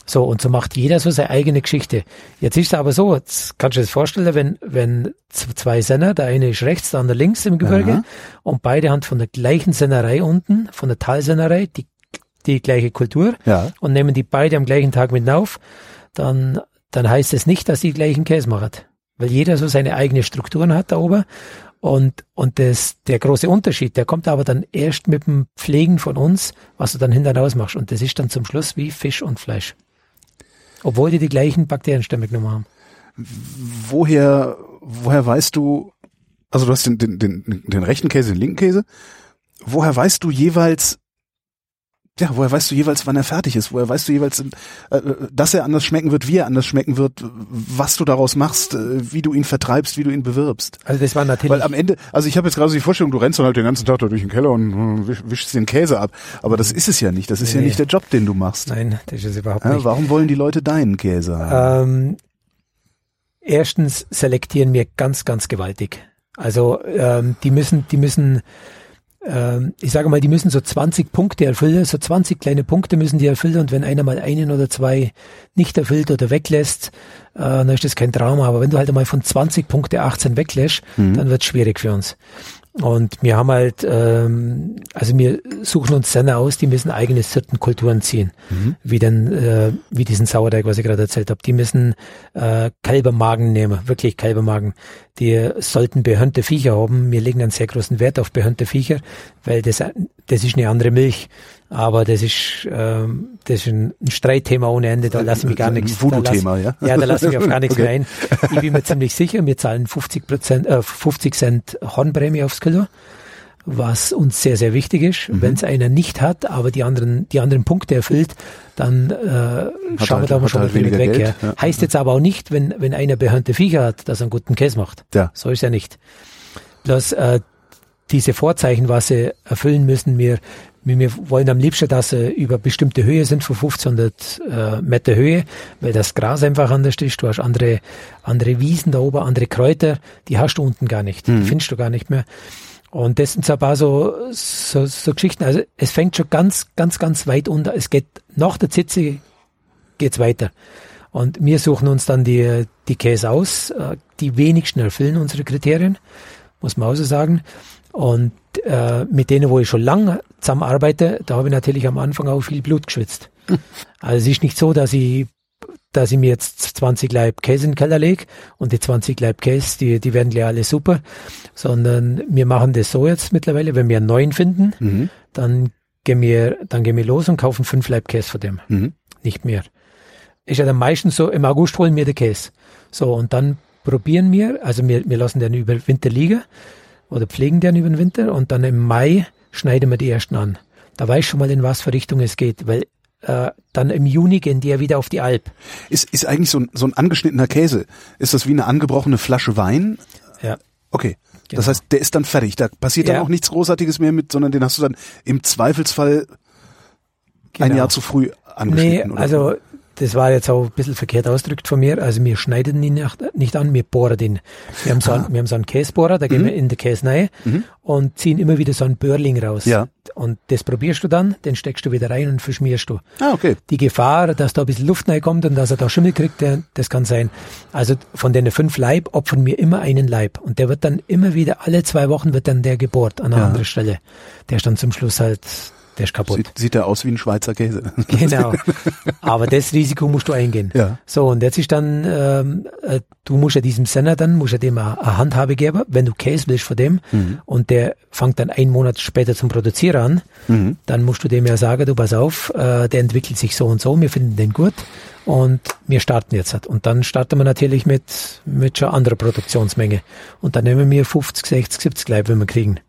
S2: So, und so macht jeder so seine eigene Geschichte. Jetzt ist es aber so, jetzt kannst du dir das vorstellen, wenn, wenn zwei Senner, der eine ist rechts, der andere links im Gebirge,
S1: Aha.
S2: und beide haben von der gleichen Sennerei unten, von der Talsennerei, die, die gleiche Kultur,
S1: Ja.
S2: und nehmen die beide am gleichen Tag mit auf, dann, dann heißt es nicht, dass die gleichen Käse machen. Weil jeder so seine eigene Strukturen hat da oben. Und, und das, der große Unterschied, der kommt aber dann erst mit dem Pflegen von uns, was du dann hinterher machst. Und das ist dann zum Schluss wie Fisch und Fleisch. Obwohl die die gleichen Bakterienstämme genommen haben.
S1: Woher, woher weißt du, also du hast den, den, den, den rechten Käse, den linken Käse. Woher weißt du jeweils, ja, woher weißt du jeweils, wann er fertig ist? Woher weißt du jeweils, äh, dass er anders schmecken wird, wie er anders schmecken wird, was du daraus machst, äh, wie du ihn vertreibst, wie du ihn bewirbst?
S2: Also das war natürlich.
S1: Weil am Ende, also ich habe jetzt gerade so die Vorstellung, du rennst dann halt den ganzen Tag da durch den Keller und äh, wisch, wischst den Käse ab. Aber das ist es ja nicht. Das ist ja
S2: Nee.
S1: nicht der Job, den du machst.
S2: nein, das ist überhaupt
S1: Ja,
S2: nicht.
S1: warum wollen die Leute deinen Käse haben?
S2: Ähm, erstens selektieren wir ganz, ganz gewaltig. Also ähm, die müssen, die müssen, ich sage mal, die müssen so 20 Punkte erfüllen, so 20 kleine Punkte müssen die erfüllen und wenn einer mal einen oder zwei nicht erfüllt oder weglässt, äh, dann ist das kein Drama. Aber wenn du halt einmal von 20 Punkte 18 weglässt, dann wird es schwierig für uns. Und wir haben halt, ähm, also wir suchen uns Senner aus, die müssen eigene Sirtenkulturen ziehen, mhm. wie den, äh, wie diesen Sauerteig, was ich gerade erzählt habe. Die müssen äh, Kälbermagen nehmen, wirklich Kälbermagen. Die sollten behörnte Viecher haben. Wir legen einen sehr großen Wert auf behörnte Viecher, weil das, das ist eine andere Milch. Aber das ist, ähm, das ist ein, ein Streitthema ohne Ende, da lasse ich mich gar nichts.
S1: Voodoo-Thema, ja?
S2: Ja, da lasse ich mich auf gar nichts okay. mehr ein. Ich bin mir ziemlich sicher, wir zahlen 50 Prozent, äh, 50 Cent Hornprämie aufs Kilo, was uns sehr, sehr wichtig ist. Mhm. Wenn es einer nicht hat, aber die anderen, die anderen Punkte erfüllt, dann äh, schauen halt, wir da mal schon halt mal weg. Geld, ja. Heißt jetzt aber auch nicht, wenn, wenn einer behörnte Viecher hat, dass er einen guten Käse macht. Ja. So ist er nicht. Bloß äh, diese Vorzeichen, was sie erfüllen müssen, wir wir wollen am liebsten, dass sie über bestimmte Höhe sind, von 1500 äh, Meter Höhe, weil das Gras einfach anders ist. Du hast andere, andere Wiesen da oben, andere Kräuter, die hast du unten gar nicht. Mhm. Die findest du gar nicht mehr. Und das sind so ein paar so, so, so Geschichten. Also es fängt schon ganz, ganz, ganz weit unter. Es geht nach der Zitze geht's weiter. Und wir suchen uns dann die, die Käse aus, äh, die wenigsten erfüllen unsere Kriterien, muss man auch so sagen. Und äh, mit denen, wo ich schon lange zusammenarbeite, da habe ich natürlich am Anfang auch viel Blut geschwitzt. Also es ist nicht so, dass ich dass ich mir jetzt 20 Leib Käse in den Keller lege und die 20 Leib Käse, die, die werden gleich alle super, sondern wir machen das so jetzt mittlerweile, wenn wir einen neuen finden, mhm. dann gehen wir, dann gehen wir los und kaufen fünf Leib Käse von dem. Mhm. Nicht mehr. Ist ja dann meistens so, im August holen wir den Käse. So, und dann probieren wir, also wir, wir lassen den über Winter liegen, oder pflegen den über den Winter und dann im Mai schneiden wir die ersten an. Da weiß schon mal, in was für Richtung es geht, weil äh, dann im Juni gehen die ja wieder auf die Alp.
S1: Ist, ist eigentlich so ein, so ein angeschnittener Käse, ist das wie eine angebrochene Flasche Wein?
S2: Ja.
S1: Okay. Genau. Das heißt, der ist dann fertig. Da passiert ja. dann auch nichts Großartiges mehr mit, sondern den hast du dann im Zweifelsfall genau. ein Jahr zu früh angeschnitten.
S2: Nee, also das war jetzt auch ein bisschen verkehrt ausgedrückt von mir. Also wir schneiden ihn nicht an, wir bohren den. Wir haben so, einen, ah. wir haben so einen Käsebohrer, da gehen mhm. wir in die Käse rein mhm. und ziehen immer wieder so einen Börling raus. Ja. Und das probierst du dann, den steckst du wieder rein und verschmierst du.
S1: Ah, okay.
S2: Die Gefahr, dass da ein bisschen Luft reinkommt und dass er da Schimmel kriegt, der, das kann sein. Also von den fünf Leib opfern wir immer einen Leib. Und der wird dann immer wieder, alle zwei Wochen wird dann der gebohrt an einer ja. anderen Stelle. Der ist dann zum Schluss halt der ist kaputt.
S1: Sieht, sieht er aus wie ein Schweizer Käse.
S2: Genau. Aber das Risiko musst du eingehen.
S1: Ja.
S2: So, und jetzt ist dann, ähm, äh, du musst ja diesem Sender dann, musst ja dem eine Handhabe geben, wenn du Käse willst von dem, mhm. und der fängt dann einen Monat später zum Produzieren an, mhm. dann musst du dem ja sagen, du pass auf, äh, der entwickelt sich so und so, wir finden den gut und wir starten jetzt. Und dann starten wir natürlich mit, mit schon anderer Produktionsmenge. Und dann nehmen wir 50, 60, 70 Leib, wenn wir kriegen.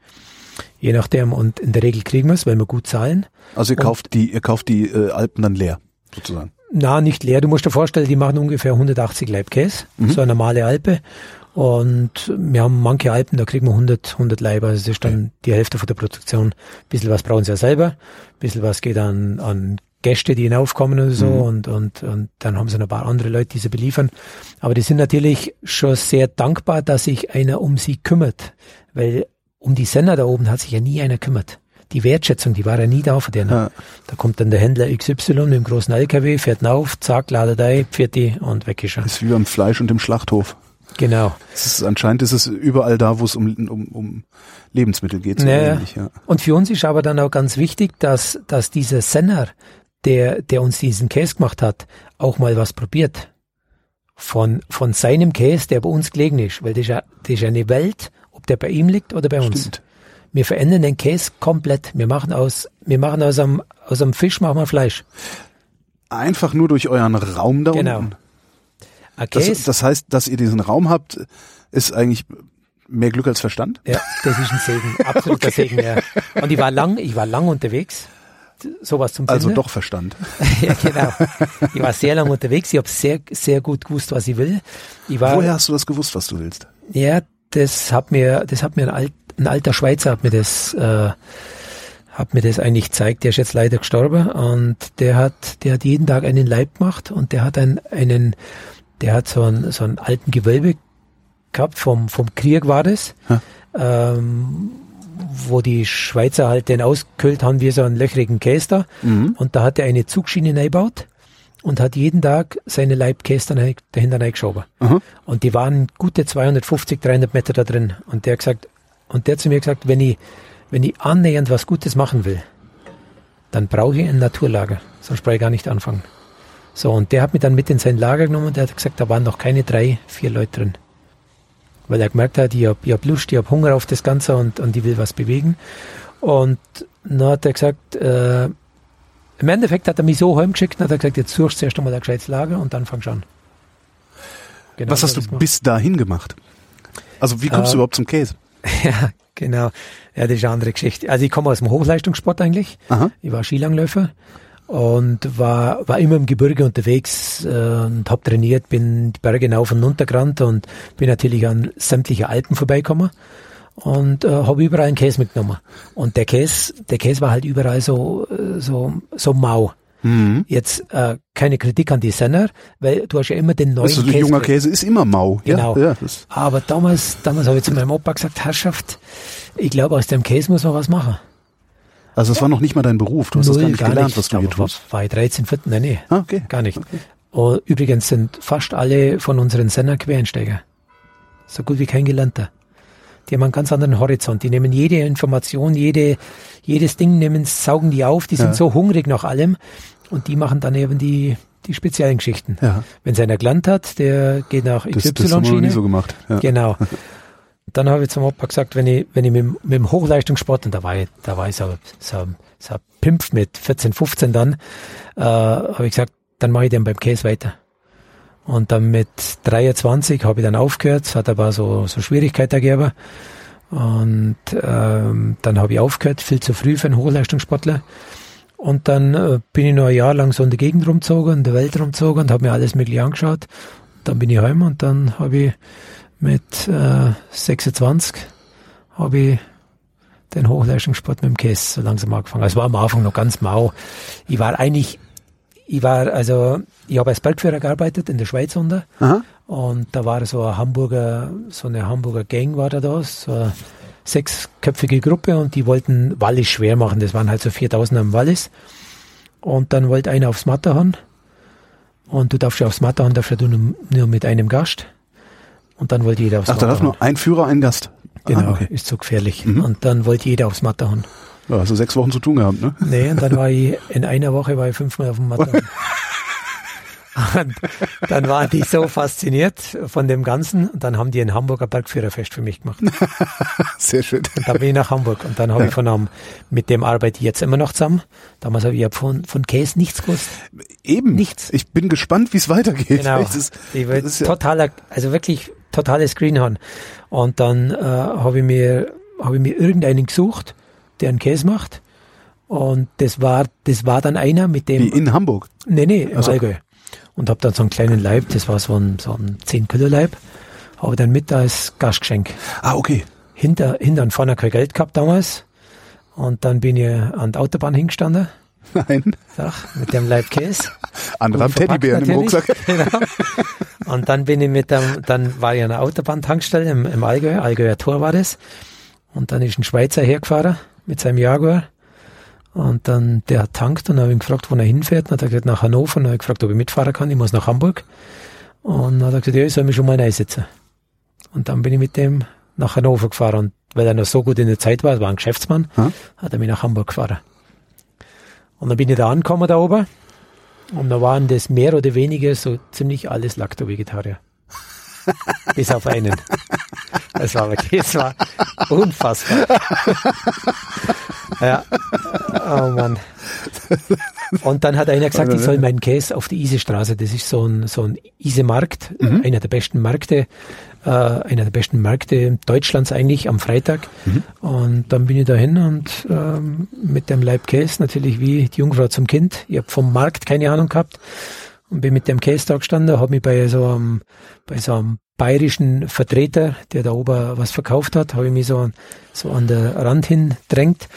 S2: Je nachdem. Und in der Regel kriegen wir es, weil wir gut zahlen.
S1: Also ihr und kauft die, ihr kauft die äh, Alpen dann leer, sozusagen.
S2: Na, nicht leer. Du musst dir vorstellen, die machen ungefähr 180 Leib Käse. Mhm. So eine normale Alpe. Und wir haben manche Alpen, da kriegen wir 100, 100 Leib. Also das ist dann okay. die Hälfte von der Produktion. Ein bisschen was brauchen sie ja selber. Ein bisschen was geht an, an Gäste, die hinaufkommen und so. Mhm. Und, und, und dann haben sie noch ein paar andere Leute, die sie beliefern. Aber die sind natürlich schon sehr dankbar, dass sich einer um sie kümmert. Weil um die Sender da oben hat sich ja nie einer kümmert. Die Wertschätzung, die war ja nie da für den. Ja. Da kommt dann der Händler XY mit dem großen LKW, fährt auf, zack, ladet ein, fährt die und weg ist er.
S1: Das ist wie beim Fleisch und dem Schlachthof.
S2: Genau.
S1: Ist, anscheinend ist es überall da, wo es um, um, um Lebensmittel geht. So
S2: naja. ähnlich, ja. Und für uns ist aber dann auch ganz wichtig, dass, dass dieser Senner, der, der uns diesen Käse gemacht hat, auch mal was probiert. Von, von seinem Käse, der bei uns gelegen ist. Weil das ist ja, das ist eine Welt, ob der bei ihm liegt oder bei uns. Stimmt. Wir verändern den Käse komplett. Wir machen aus, wir machen aus einem, aus einem Fisch machen wir Fleisch.
S1: Einfach nur durch euren Raum da genau. unten. Das, das heißt, dass ihr diesen Raum habt, ist eigentlich mehr Glück als Verstand?
S2: Ja, das ist ein Segen, absoluter okay. Segen, ja. Und ich war lang, ich war lang unterwegs, sowas zum
S1: Also Finde. doch Verstand.
S2: ja, genau. Ich war sehr lang unterwegs, ich habe sehr, sehr gut gewusst, was ich will. Ich war,
S1: Woher hast du das gewusst, was du willst?
S2: Ja, das hat mir, das hat mir ein, alt, ein alter Schweizer hat mir das, äh, hat mir das eigentlich gezeigt. Der ist jetzt leider gestorben und der hat, der hat jeden Tag einen Leib gemacht und der hat einen, einen, der hat so einen, so einen alten Gewölbe gehabt vom, vom Krieg war das, ähm, wo die Schweizer halt den ausgekühlt haben wie so einen löchrigen Käse da. Mhm. Und da hat er eine Zugschiene eingebaut und hat jeden Tag seine Leibkästen dahinter reingeschoben. Mhm. Und die waren gute 250, 300 Meter da drin. Und der hat gesagt, und der hat zu mir gesagt, wenn ich, wenn ich annähernd was Gutes machen will, dann brauche ich ein Naturlager, sonst brauche ich gar nicht anfangen. So, und der hat mich dann mit in sein Lager genommen und der hat gesagt, da waren noch keine drei, vier Leute drin. Weil er gemerkt hat, ich habe ich hab Lust, ich habe Hunger auf das Ganze und, und ich will was bewegen. Und dann hat er gesagt, äh, im Endeffekt hat er mich so heimgeschickt und hat er gesagt, jetzt suchst du erst einmal ein gescheites Lager und dann fangst du an.
S1: Genau, was hast du bis dahin gemacht? Also wie kommst äh, du überhaupt zum Käse?
S2: Ja, genau. Ja, das ist eine andere Geschichte. Also ich komme aus dem Hochleistungssport eigentlich. Aha. Ich war Skilangläufer und war, war immer im Gebirge unterwegs äh, und habe trainiert, bin die Berge auf und runter gerannt und bin natürlich an sämtliche Alpen vorbeigekommen und äh, habe überall einen Käse mitgenommen. Und der Käse, der Käse war halt überall so, äh, so, so mau. Mhm. Jetzt äh, keine Kritik an die Senner, weil du hast ja immer den neuen also,
S1: Käse. junger Käse ist immer mau.
S2: Genau. Ja, ja, Aber damals, damals habe ich zu meinem Opa gesagt, Herrschaft, ich glaube, aus dem Käse muss man was machen.
S1: Also es war noch nicht mal dein Beruf, du hast Null, das gar nicht gar gelernt, nicht. was du hier tust.
S2: War, war ich 13, 14, nein, nee, ah, okay. gar nicht. Okay. Und übrigens sind fast alle von unseren Senner Quereinsteiger. So gut wie kein Gelernter. Die haben einen ganz anderen Horizont. Die nehmen jede Information, jede, jedes Ding nehmen, saugen die auf. Die sind ja. so hungrig nach allem. Und die machen dann eben die, die speziellen Geschichten. Ja. Wenn es einer gelernt hat, der geht nach
S1: XY-Schiene. Das, das haben wir nie so gemacht.
S2: Ja. Genau. Dann habe ich zum Opa gesagt, wenn ich, wenn ich mit, mit dem Hochleistungssport, und da war ich, da war ich so, so, so ein Pimpf mit 14, 15 dann, äh, habe ich gesagt, dann mache ich den beim Käse weiter. Und dann mit 23 habe ich dann aufgehört, es hat aber so, so Schwierigkeiten gegeben. Und ähm, dann habe ich aufgehört, viel zu früh für einen Hochleistungssportler. Und dann äh, bin ich noch ein Jahr lang so in der Gegend rumgezogen, in der Welt rumgezogen und habe mir alles mögliche angeschaut. Dann bin ich heim und dann habe ich mit äh, 26 habe ich den Hochleistungssport mit dem Käse so langsam angefangen. Also war am Anfang noch ganz mau. Ich war eigentlich ich war, also, ich habe als Bergführer gearbeitet in der Schweiz unter. Aha. Und da war so eine Hamburger, so eine Hamburger Gang war da da, so eine sechsköpfige Gruppe und die wollten Wallis schwer machen. Das waren halt so 4000 am Wallis. Und dann wollte einer aufs Matterhorn. Und du darfst ja aufs Matterhorn, darfst du nur, nur mit einem Gast. Und dann wollte jeder aufs
S1: Ach, Matterhorn. Ach, da darf nur ein Führer, ein Gast.
S2: Genau, ah, okay. ist so gefährlich. Mhm. Und dann wollte jeder aufs Matterhorn.
S1: Ja, hast du sechs Wochen zu tun gehabt, ne?
S2: Nee, und dann war ich, in einer Woche war ich fünfmal auf dem Matterhorn. Und dann waren die so fasziniert von dem Ganzen und dann haben die ein Hamburger Bergführerfest für mich gemacht.
S1: Sehr schön.
S2: Und dann bin ich nach Hamburg und dann habe ja. ich von einem, mit dem arbeite ich jetzt immer noch zusammen. Damals habe ich von, von Käse nichts gewusst.
S1: Eben. Nichts. Ich bin gespannt, wie es weitergeht.
S2: Genau. Das ist, die wird das ist totaler, also wirklich totales Greenhorn. Und dann äh, habe ich mir, habe ich mir irgendeinen gesucht, der einen Käse macht. Und das war, das war dann einer mit dem.
S1: Wie in Hamburg?
S2: Nee, nee, im also. Allgäu. Und habe dann so einen kleinen Leib, das war so ein, so ein 10 Kilo Leib, habe dann mit als Gastgeschenk.
S1: Ah, okay.
S2: Hinter, hinter und vorne kein Geld gehabt damals. Und dann bin ich an der Autobahn hingestanden.
S1: Nein.
S2: Sag, mit dem Leib Käse.
S1: Andere haben Teddybären im Rucksack. Genau.
S2: Und dann bin ich mit dem, dann war ich an der Autobahntankstelle im, im Allgäu, Allgäuer Tor war das. Und dann ist ein Schweizer hergefahren mit seinem Jaguar. Und dann, der hat tankt und habe ihn gefragt, wo er hinfährt. Und hat er gesagt, nach Hannover. Und habe ich gefragt, ob ich mitfahren kann. Ich muss nach Hamburg. Und dann hat er gesagt, ja, ich soll mich schon mal einsetzen. Und dann bin ich mit dem nach Hannover gefahren. Und weil er noch so gut in der Zeit war, war ein Geschäftsmann, hm? hat er mich nach Hamburg gefahren. Und dann bin ich da angekommen da oben. Und da waren das mehr oder weniger so ziemlich alles Lacto-Vegetarier. Bis auf einen. Das war wirklich, das war unfassbar. ja. Oh Mann. Und dann hat einer gesagt, ich soll meinen Käse auf die Isestraße, das ist so ein, so ein Isemarkt, mhm. einer der besten Märkte, äh, einer der besten Märkte Deutschlands eigentlich am Freitag. Mhm. Und dann bin ich dahin und ähm, mit dem Leib Käse, natürlich wie die Jungfrau zum Kind. Ich habe vom Markt keine Ahnung gehabt und bin mit dem Käse da gestanden, habe mich bei so einem, bei so einem bayerischen Vertreter, der da oben was verkauft hat, habe ich mich so, so an der Rand hin drängt.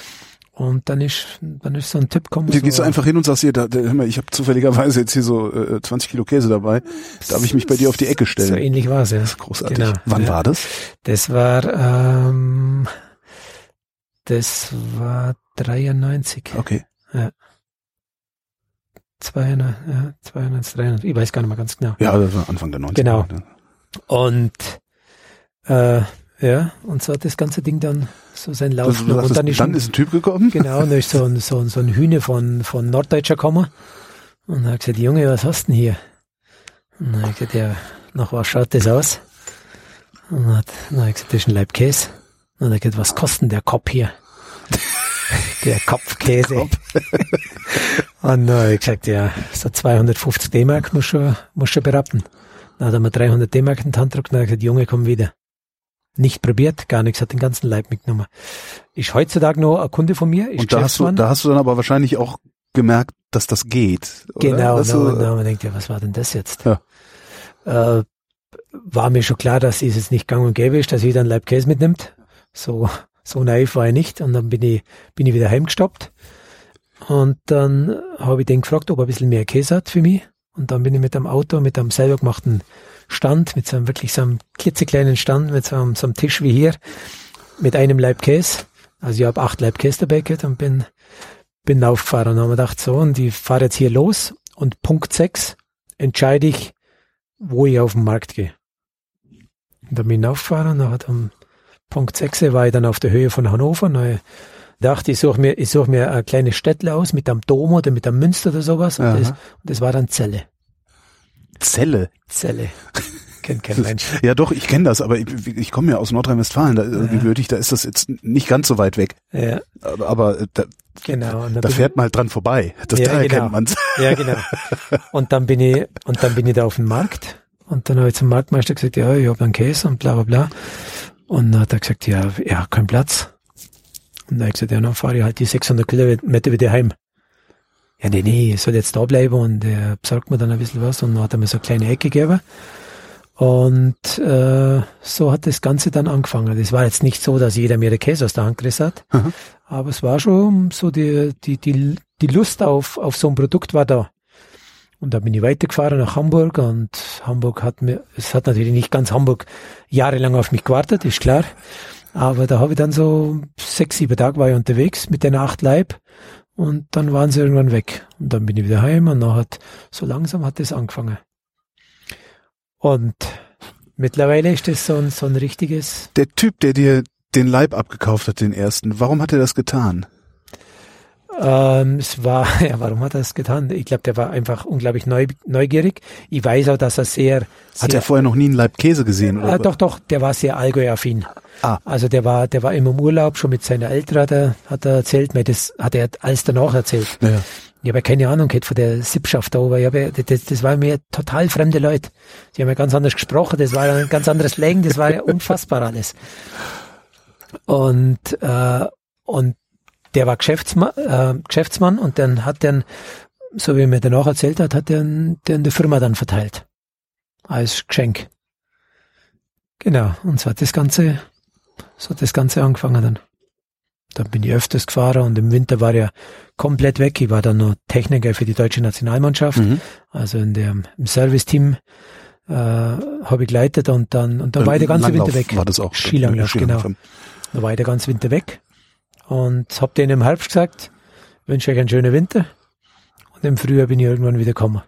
S2: Und dann ist, dann ist so ein Tipp gekommen.
S1: Du gehst so, einfach hin und sagst hier, da, da, hör mal, ich habe zufälligerweise jetzt hier so äh, 20 Kilo Käse dabei. Darf ich mich bei dir auf die Ecke stellen? So
S2: ähnlich war es, ja.
S1: Das ist großartig. Genau, Wann ja. war das?
S2: Das war, ähm, das war 93.
S1: Okay. Ja.
S2: 200, ja, 200, 300, ich weiß gar nicht mehr ganz genau.
S1: Ja, das war Anfang der 90er.
S2: Genau. Und äh, Ja, und so hat das ganze Ding dann so seinen Lauf
S1: Das, das,
S2: Und dann ist,
S1: dann ist ein Typ gekommen.
S2: genau, und da ist so ein, so ein, so ein Hühner von, von Norddeutscher gekommen. Und hat gesagt, Junge, was hast du denn hier? Und dann habe ich gesagt, ja, nach was schaut das aus? Und dann hat, dann habe ich gesagt, das ist ein Laib Käse. Und er gesagt, was kostet denn der Kopf hier? Der Kopfkäse. und dann habe ich gesagt, ja, so 250 D-Mark muss schon, muss schon berappen. Dann hat er mir 300 D-Mark in die Hand gedrückt und hat gesagt, Junge, komm wieder. Nicht probiert, gar nichts, hat den ganzen Leib mitgenommen. Ist heutzutage noch ein Kunde von mir, ist
S1: Und da hast, du, da hast du dann aber wahrscheinlich auch gemerkt, dass das geht. Oder?
S2: Genau,
S1: Dass
S2: dann, dann man denkt, ja, was war denn das jetzt?
S1: Ja.
S2: Äh, war mir schon klar, dass es jetzt nicht gang und gäbe ist, dass jeder einen Leib Käse mitnimmt. So, so naiv war ich nicht. Und dann bin ich, bin ich wieder heimgestoppt. Und dann habe ich den gefragt, ob er ein bisschen mehr Käse hat für mich. Und dann bin ich mit einem Auto, mit einem selber gemachten Stand, mit so einem wirklich so einem klitzekleinen Stand, mit so einem, so einem Tisch wie hier, mit einem Leib Käse. Also ich habe acht Leib Käse dabei gehabt und bin, bin aufgefahren und habe mir gedacht, so, und ich fahre jetzt hier los und Punkt 6 entscheide ich, wo ich auf den Markt gehe. Und dann bin ich aufgefahren und dann am Punkt 6 war ich dann auf der Höhe von Hannover und ich dachte, ich suche mir, ich suche mir ein kleines Städtle aus mit einem Dom oder mit einem Münster oder sowas und das, und das war dann Zelle.
S1: Zelle.
S2: Zelle. Kennt kein Mensch.
S1: Ja, doch, ich kenne das, aber ich, ich komme ja aus Nordrhein-Westfalen, da gebürtig, da ist das jetzt nicht ganz so weit weg.
S2: Ja,
S1: Aber, aber äh, da,
S2: genau.
S1: Da fährt man halt dran vorbei. Das
S2: Ja,
S1: daher
S2: genau.
S1: kennt man's.
S2: Ja, genau. Und dann bin ich, und dann bin ich da auf dem Markt. Und dann habe ich zum Marktmeister gesagt, ja, ich habe einen Käse und bla bla bla. Und dann hat er gesagt, ja, ja, kein Platz. Und dann habe ich gesagt, ja, dann fahre ich halt die 600 Kilometer wieder heim. Ja, nee, nee, ich soll jetzt da bleiben und er besorgt mir dann ein bisschen was und dann hat er mir so eine kleine Ecke gegeben. Und äh, so hat das Ganze dann angefangen. Das war jetzt nicht so, dass jeder mir den Käse aus der Hand gerissen hat,
S1: Aha.
S2: aber es war schon so die, die, die, die Lust auf, auf so ein Produkt war da. Und da bin ich weitergefahren nach Hamburg und Hamburg hat mir, es hat natürlich nicht ganz Hamburg jahrelang auf mich gewartet, ist klar. Aber da habe ich dann so sechs, sieben Tage war ich unterwegs mit den acht Leib und dann waren sie irgendwann weg. Und dann bin ich wieder heim und dann hat, so langsam hat es angefangen. Und mittlerweile ist das so ein, so ein richtiges,
S1: Der Typ, der dir den Leib abgekauft hat, den ersten, warum hat er das getan?
S2: Ähm, es war, ja, warum hat er das getan? Ich glaube, der war einfach unglaublich neu, neugierig. Ich weiß auch, dass er sehr, sehr
S1: Hat er vorher noch nie einen Leib Käse gesehen? Oder?
S2: Ah, doch, doch, der war sehr Allgäu-affin.
S1: Ah.
S2: Also der war, der war immer im Urlaub, schon mit seiner Eltern hat er, hat er erzählt, mir das hat er alles danach erzählt.
S1: Ja.
S2: Ich habe ja keine Ahnung gehabt von der Sippschaft da, aber ich ja, das, das waren mir total fremde Leute. Die haben ja ganz anders gesprochen, das war ein ganz anderes Längen, das war ja unfassbar alles. Und, äh, und der war Geschäftsmann, äh, Geschäftsmann und dann hat dann, so wie er mir danach erzählt hat, hat der in der Firma dann verteilt. Als Geschenk. Genau, und so hat das Ganze, so hat das Ganze angefangen dann. Dann bin ich öfters gefahren und im Winter war er komplett weg. Ich war dann noch Techniker für die deutsche Nationalmannschaft,
S1: Mhm.
S2: also in dem im Serviceteam äh, habe ich geleitet und dann und dann war ich der ganze
S1: Langlauf
S2: Winter weg.
S1: War das auch?
S2: Skilanglauf, genau. Da war ich der ganze Winter weg und hab denen im Herbst gesagt, wünsche euch einen schönen Winter. Und im Frühjahr bin ich irgendwann wieder gekommen.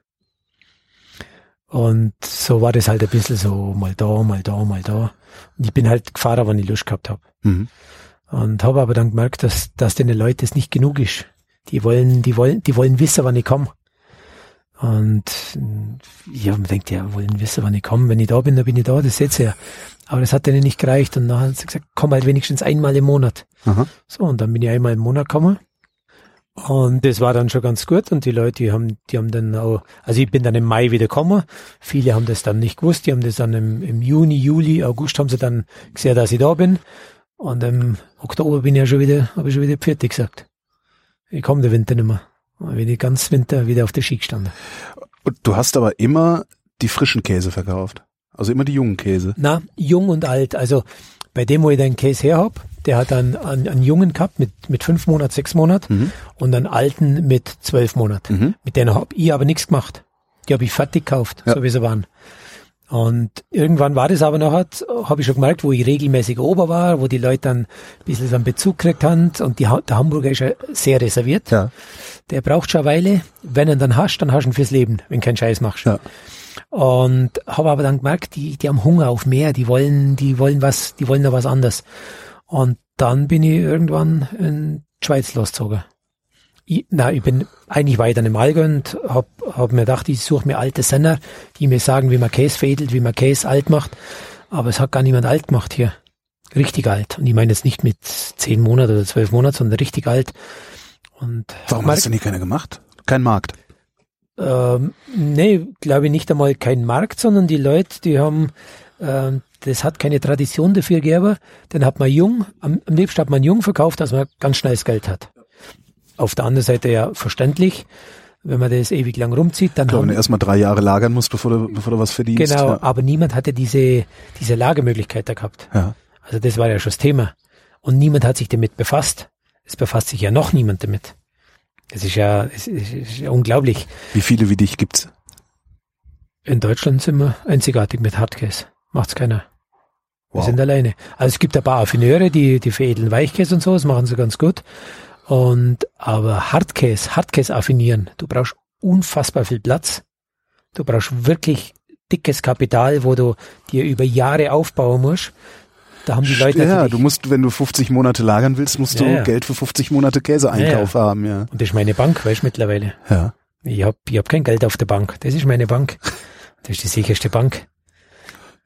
S2: Und so war das halt ein bisschen so mal da, mal da, mal da. Und ich bin halt gefahren, wann ich Lust gehabt habe.
S1: Mhm.
S2: Und habe aber dann gemerkt, dass, dass den Leuten das nicht genug ist. Die wollen, die wollen, die wollen wissen, wann ich komme. Und ja, man denkt, ja, wollen wissen, wann ich komme. Wenn ich da bin, dann bin ich da, das seht ihr ja. Aber das hat denen nicht gereicht. Und dann hat sie gesagt, komm halt wenigstens einmal im Monat.
S1: Aha.
S2: So, und dann bin ich einmal im Monat gekommen. Und das war dann schon ganz gut. Und die Leute, die haben, die haben dann auch, also ich bin dann im Mai wieder gekommen. Viele haben das dann nicht gewusst. Die haben das dann im, im Juni, Juli, August haben sie dann gesehen, dass ich da bin. Und im Oktober bin ich ja schon wieder, habe ich schon wieder fertig gesagt. Ich komme der Winter nicht mehr. Bin ich ganz Winter wieder auf der Ski gestanden.
S1: Und du hast aber immer die frischen Käse verkauft. Also immer die jungen Käse.
S2: Na, jung und alt. Also bei dem, wo ich den Case her hab, der hat einen, einen, einen Jungen gehabt mit, mit fünf Monaten, sechs Monaten
S1: Mhm.
S2: und einen Alten mit zwölf Monaten.
S1: Mhm.
S2: Mit denen hab ich aber nichts gemacht. Die habe ich fertig gekauft,
S1: Ja.
S2: so wie sie waren. Und irgendwann war das aber noch, habe ich schon gemerkt, wo ich regelmäßig ober war, wo die Leute dann ein bisschen so einen Bezug gekriegt haben. Und die, der Hamburger ist ja sehr reserviert.
S1: Ja.
S2: Der braucht schon eine Weile. Wenn ihn dann hast, dann hast du ihn fürs Leben, wenn du keinen Scheiß machst.
S1: Ja.
S2: Und habe aber dann gemerkt, die, die haben Hunger auf mehr, die wollen, die wollen was, die wollen da was anderes. Und dann bin ich irgendwann in die Schweiz losgezogen. Ich, na, ich bin eigentlich weiter im Allgäu und hab, hab mir gedacht, ich suche mir alte Sender, die mir sagen, wie man Käse fädelt, wie man Käse alt macht. Aber es hat gar niemand alt gemacht hier. Richtig alt. Und ich meine jetzt nicht mit zehn Monaten oder zwölf Monaten, sondern richtig alt. Und
S1: Warum hast du nie keiner gemacht? Kein Markt.
S2: Ähm, nee, glaube ich nicht einmal kein Markt, sondern die Leute, die haben, ähm, das hat keine Tradition dafür gegeben. Dann hat man jung, am, am liebsten hat man jung verkauft, dass man ganz schnell das Geld hat. Auf der anderen Seite ja verständlich, wenn man das ewig lang rumzieht, dann
S1: Klar, wenn
S2: haben,
S1: du erstmal drei Jahre lagern musst, bevor du, bevor du was verdienst.
S2: genau,
S1: Ja.
S2: aber niemand hatte diese, diese Lagermöglichkeit da gehabt.
S1: ja.
S2: Also das war ja schon das Thema. Und niemand hat sich damit befasst. Es befasst sich ja noch niemand damit. Es ist ja, es ist, ist ja unglaublich.
S1: Wie viele wie dich gibt's?
S2: In Deutschland sind wir einzigartig mit Hardcase. Macht's keiner. Wir
S1: Wow.
S2: sind alleine. Also es gibt ein paar Affineure, die, die veredeln Weichkäse und so, das machen sie ganz gut. Und, aber Hardcase, Hardcase affinieren, du brauchst unfassbar viel Platz. Du brauchst wirklich dickes Kapital, wo du dir über Jahre aufbauen musst. Da haben die Leute
S1: ja, du musst, wenn du 50 Monate lagern willst, musst
S2: Ja,
S1: du
S2: ja.
S1: Geld für 50 Monate Käseeinkauf haben, ja.
S2: und das ist meine Bank, weißt du, mittlerweile.
S1: Ja.
S2: Ich hab, ich hab kein Geld auf der Bank. Das ist meine Bank. Das ist die sicherste Bank.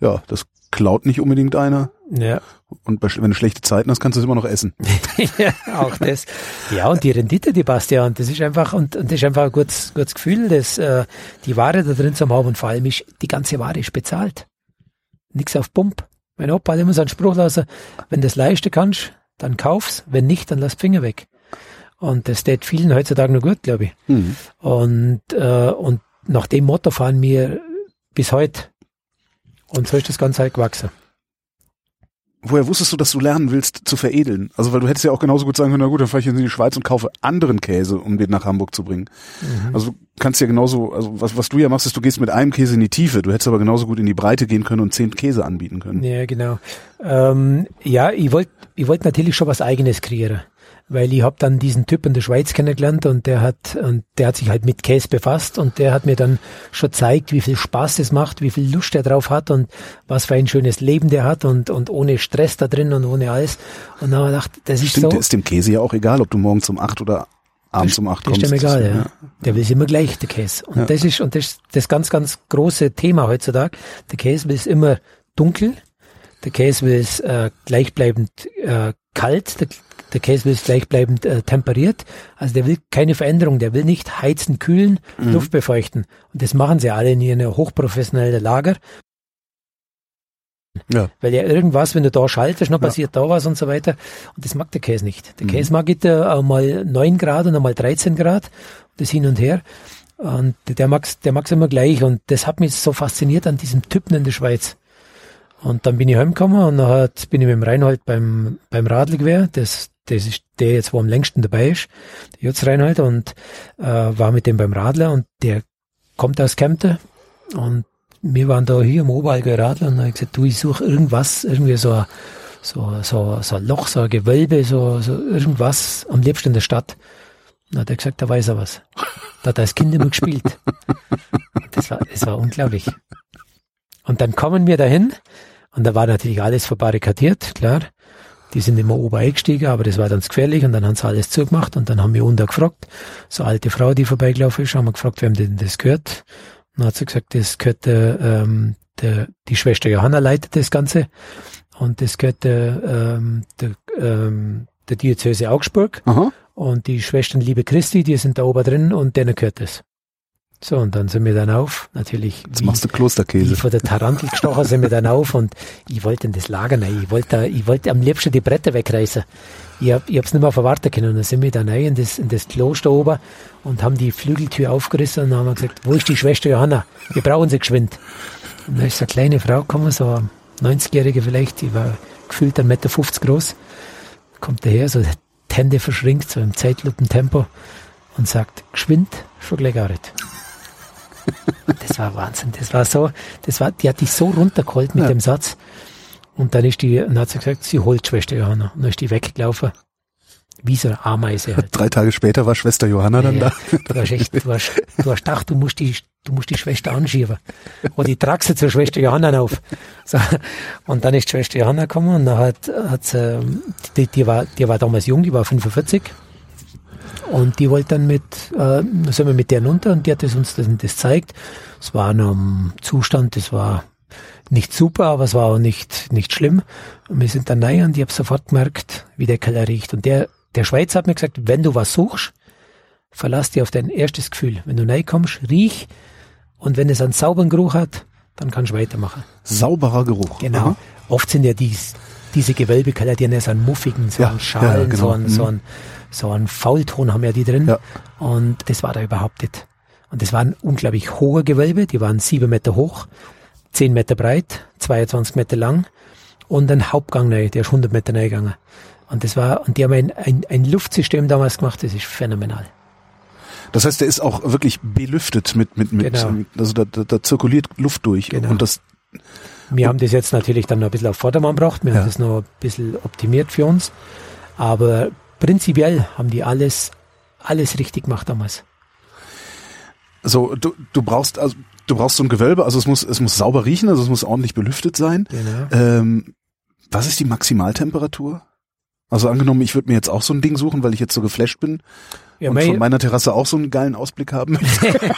S1: Ja, das klaut nicht unbedingt einer.
S2: Ja,
S1: Und wenn du schlechte Zeiten hast, kannst du es immer noch essen.
S2: ja, auch das. Ja, und die Rendite, die passt ja. Und das ist einfach, und, und das ist einfach ein gutes, gutes Gefühl, dass äh, die Ware da drin zu haben und vor allem ist, die ganze Ware ist bezahlt. Nix auf Pump. Mein Opa hat immer so einen Spruch lassen, wenn du das leisten kannst, dann kauf's, wenn nicht, dann lass die Finger weg. Und das steht vielen heutzutage noch gut, glaube ich.
S1: Mhm.
S2: Und, äh, und nach dem Motto fahren wir bis heute. Und so ist das Ganze halt gewachsen.
S1: Woher wusstest du, dass du lernen willst zu veredeln? Also, weil du hättest ja auch genauso gut sagen können, na gut, dann fahre ich jetzt in die Schweiz und kaufe anderen Käse, um den nach Hamburg zu bringen. Also du kannst ja genauso, also was, was du ja machst, ist, du gehst mit einem Käse in die Tiefe. Du hättest aber genauso gut in die Breite gehen können und zehn Käse anbieten können.
S2: Ja, genau. Ähm, ja, ich wollte ich wollt natürlich schon was eigenes kreieren. Weil ich habe dann diesen Typ in der Schweiz kennengelernt und der hat und der hat sich halt mit Käse befasst und der hat mir dann schon gezeigt, wie viel Spaß es macht, wie viel Lust er drauf hat und was für ein schönes Leben der hat und, und ohne Stress da drin und ohne alles. Und dann habe ich gedacht, das ist
S1: Stimmt,
S2: so.
S1: ist dem Käse ja auch egal, ob du morgens um acht oder abends um acht
S2: Das
S1: kommst.
S2: ist dem egal,
S1: Das-
S2: ja. Der will immer gleich, der Käse. Und
S1: Ja.
S2: das ist, und das ist das ganz, ganz große Thema heutzutage. Der Käse will es immer dunkel. Der Käse will es äh, gleichbleibend äh, kalt. Der, der Käse will es gleichbleibend äh, temperiert. Also der will keine Veränderung. Der will nicht heizen, kühlen,
S1: Mhm.
S2: Luft befeuchten. Und das machen sie alle in ihren hochprofessionellen Lager.
S1: Ja.
S2: Weil ja irgendwas, wenn du da schaltest, noch
S1: Ja.
S2: passiert da was und so weiter. Und das mag der Käse nicht. Der
S1: Mhm.
S2: Käse mag it, äh, einmal 9 Grad und einmal 13 Grad. Das hin und her. Und der mag's, der mag's immer gleich. Und das hat mich so fasziniert an diesem Typen in der Schweiz. Und dann bin ich heimgekommen und dann hat, bin ich mit dem Reinhold beim, beim Radlgewehr. Das, das ist der jetzt, wo am längsten dabei ist. Jutz Reinhold und, äh, war mit dem beim Radler und der kommt aus Kempten und wir waren da hier im Oberallgäu Radler und dann hab ich gesagt, du, ich suche irgendwas, irgendwie so, ein- so, so, so ein Loch, so ein Gewölbe, so, so irgendwas, am liebsten in der Stadt. Dann hat er gesagt, da weiß er was. Da hat er als Kind immer gespielt. Das war, das war unglaublich. Und dann kommen wir dahin und da war natürlich alles verbarrikadiert, klar. Die sind immer oben eingestiegen, aber das war dann zu gefährlich und dann haben sie alles zugemacht und dann haben wir unten gefragt, so eine alte Frau, die vorbeigelaufen ist, haben wir gefragt, wem denn das gehört. Und dann hat sie gesagt, das gehört der, ähm, der, die Schwester Johanna leitet das Ganze und das gehört der, ähm, der, ähm, der Diözese Augsburg
S1: Aha.
S2: und die Schwestern Liebe Christi, die sind da oben drin und denen gehört es. So, und dann sind wir dann auf, natürlich.
S1: Jetzt
S2: wie-
S1: machst du
S2: wie
S1: Klosterkäse.
S2: von der Tarantel gestochen sind wir dann auf und ich wollte in das Lager rein. Ich wollte, ich wollte am liebsten die Bretter wegreißen. Ich hab, ich hab's nicht mehr verwarten können. Und dann sind wir dann rein in das, in das Kloster oben und haben die Flügeltür aufgerissen und haben gesagt, wo ist die Schwester Johanna? Wir brauchen sie geschwind. Und da ist so eine kleine Frau gekommen, so eine 90-Jährige vielleicht, die war gefühlt 1,50 Meter groß, kommt daher, so die Hände verschränkt, so im Zeitlupentempo und sagt, geschwind, schon gleich gearbeitet. Das war Wahnsinn. Das war so, das war, die hat dich so runtergeholt mit
S1: Ja.
S2: dem Satz. Und dann ist die, dann hat sie gesagt, sie holt Schwester Johanna. Und dann ist die weggelaufen. wie so eine Ameise. Halt.
S1: Drei Tage später war Schwester Johanna dann
S2: ja,
S1: da.
S2: Du hast echt, du hast, du hast gedacht, du musst die, du musst die Schwester anschieben. Und die tragst zur Schwester Johanna auf. So. Und dann ist die Schwester Johanna gekommen und dann hat, hat sie, die, die war, die war damals jung, die war 45. Und die wollte dann mit, äh, sind wir mit der runter und die hat das uns das, das zeigt. Es war noch im Zustand, das war nicht super, aber es war auch nicht, nicht schlimm. Und wir sind dann rein und ich habe sofort gemerkt, wie der Keller riecht. Und der, der Schweizer hat mir gesagt, wenn du was suchst, verlass dich auf dein erstes Gefühl. Wenn du reinkommst, riech und wenn es einen sauberen Geruch hat, dann kannst du weitermachen.
S1: Sauberer Geruch.
S2: Genau. Aha. Oft sind ja dies, diese Gewölbekeller, die haben ja so einen muffigen, so einen Schalen, ja, genau. so, einen, mhm. so, einen, so einen Faulton haben ja die drin. Ja. Und das war da überhaupt nicht. Und das waren unglaublich hohe Gewölbe, die waren sieben Meter hoch, zehn Meter breit, 22 Meter lang und ein Hauptgang neu, der ist 100 Meter neu gegangen. Und das war, und die haben ein, ein, ein Luftsystem damals gemacht, das ist phänomenal.
S1: Das heißt, der ist auch wirklich belüftet mit, mit, mit, genau. also da, da, da zirkuliert Luft durch.
S2: Genau.
S1: Und das,
S2: wir haben das jetzt natürlich dann noch ein bisschen auf Vordermann gebracht, wir ja. haben das noch ein bisschen optimiert für uns. Aber prinzipiell haben die alles, alles richtig gemacht damals.
S1: So, du, du brauchst, also, du brauchst so ein Gewölbe, also es muss, es muss sauber riechen, also es muss ordentlich belüftet sein. Genau. Ähm, was ist die Maximaltemperatur? Also angenommen, ich würde mir jetzt auch so ein Ding suchen, weil ich jetzt so geflasht bin ja, und von meiner Terrasse auch so einen geilen Ausblick haben möchte.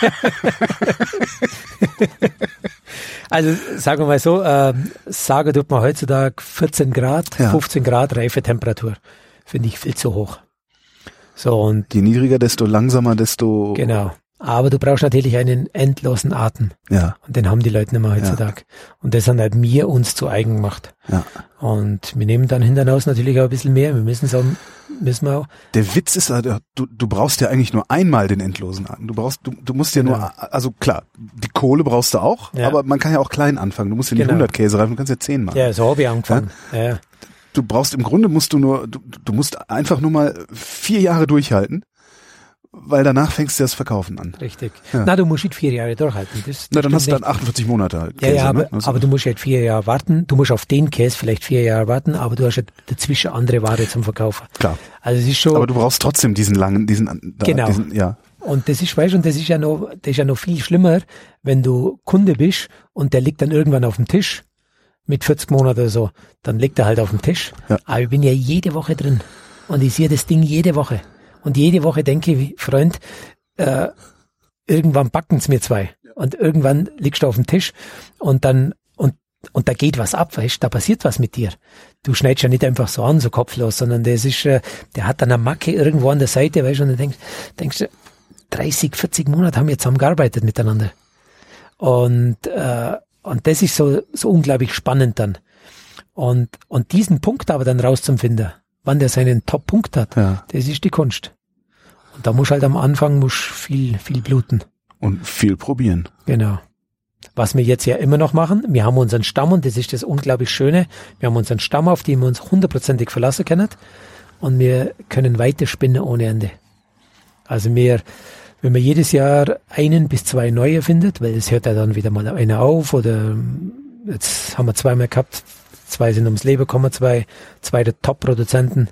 S2: also sagen wir mal so, äh, sage tut man heutzutage 14 Grad, ja. 15 Grad Reifetemperatur. Finde ich viel zu hoch.
S1: So und je niedriger, desto langsamer, desto
S2: genau. Aber du brauchst natürlich einen endlosen Atem. Ja. Und den haben die Leute nicht mehr heutzutage. Ja. Und das haben halt mir uns zu eigen gemacht. Ja. Und wir nehmen dann hinaus natürlich auch ein bisschen mehr. Wir müssen so, müssen wir auch.
S1: Der Witz ist, du, du brauchst ja eigentlich nur einmal den endlosen Atem. Du brauchst, du, du musst ja genau. nur, also klar, die Kohle brauchst du auch, ja. aber man kann ja auch klein anfangen. Du musst ja nicht genau. 100 Käse reifen, du kannst ja 10 machen.
S2: Ja, so habe ich angefangen. Ja? ja.
S1: Du brauchst im Grunde musst du nur, du, du musst einfach nur mal vier Jahre durchhalten weil danach fängst du das Verkaufen an.
S2: Richtig. Ja. Na, du musst nicht vier Jahre durchhalten.
S1: Das, das Na, dann hast du dann 48 Monate
S2: halt. Käse, ja, ja, aber, ne? also aber du musst halt vier Jahre warten. Du musst auf den Käse vielleicht vier Jahre warten, aber du hast halt dazwischen andere Ware zum Verkaufen.
S1: Klar.
S2: Also es ist schon.
S1: Aber du brauchst trotzdem diesen langen, diesen,
S2: genau.
S1: Diesen, ja.
S2: Und das ist, weißt du, und das ist ja noch, das ist ja noch viel schlimmer, wenn du Kunde bist und der liegt dann irgendwann auf dem Tisch mit 40 Monaten oder so, dann liegt er halt auf dem Tisch. Ja. Aber ich bin ja jede Woche drin und ich sehe das Ding jede Woche. Und jede Woche denke ich, Freund, äh, irgendwann backen's mir zwei. Und irgendwann liegst du auf dem Tisch und dann, und, und da geht was ab, weißt da passiert was mit dir. Du schneidest ja nicht einfach so an, so kopflos, sondern das ist, äh, der hat dann eine Macke irgendwo an der Seite, weißt du, und dann denkst, denkst du, 30, 40 Monate haben wir zusammengearbeitet miteinander. Und, äh, und das ist so, so unglaublich spannend dann. Und, und diesen Punkt aber dann rauszufinden, wann der seinen Top-Punkt hat, ja. das ist die Kunst. Und da muss halt am Anfang muss viel, viel bluten.
S1: Und viel probieren.
S2: Genau. Was wir jetzt ja immer noch machen, wir haben unseren Stamm und das ist das unglaublich Schöne. Wir haben unseren Stamm, auf den wir uns hundertprozentig verlassen können und wir können weiter spinnen ohne Ende. Also wir, wenn man jedes Jahr einen bis zwei neue findet, weil es hört ja dann wieder mal einer auf oder jetzt haben wir zweimal gehabt, zwei sind ums Leben gekommen, zwei, zwei der Top-Produzenten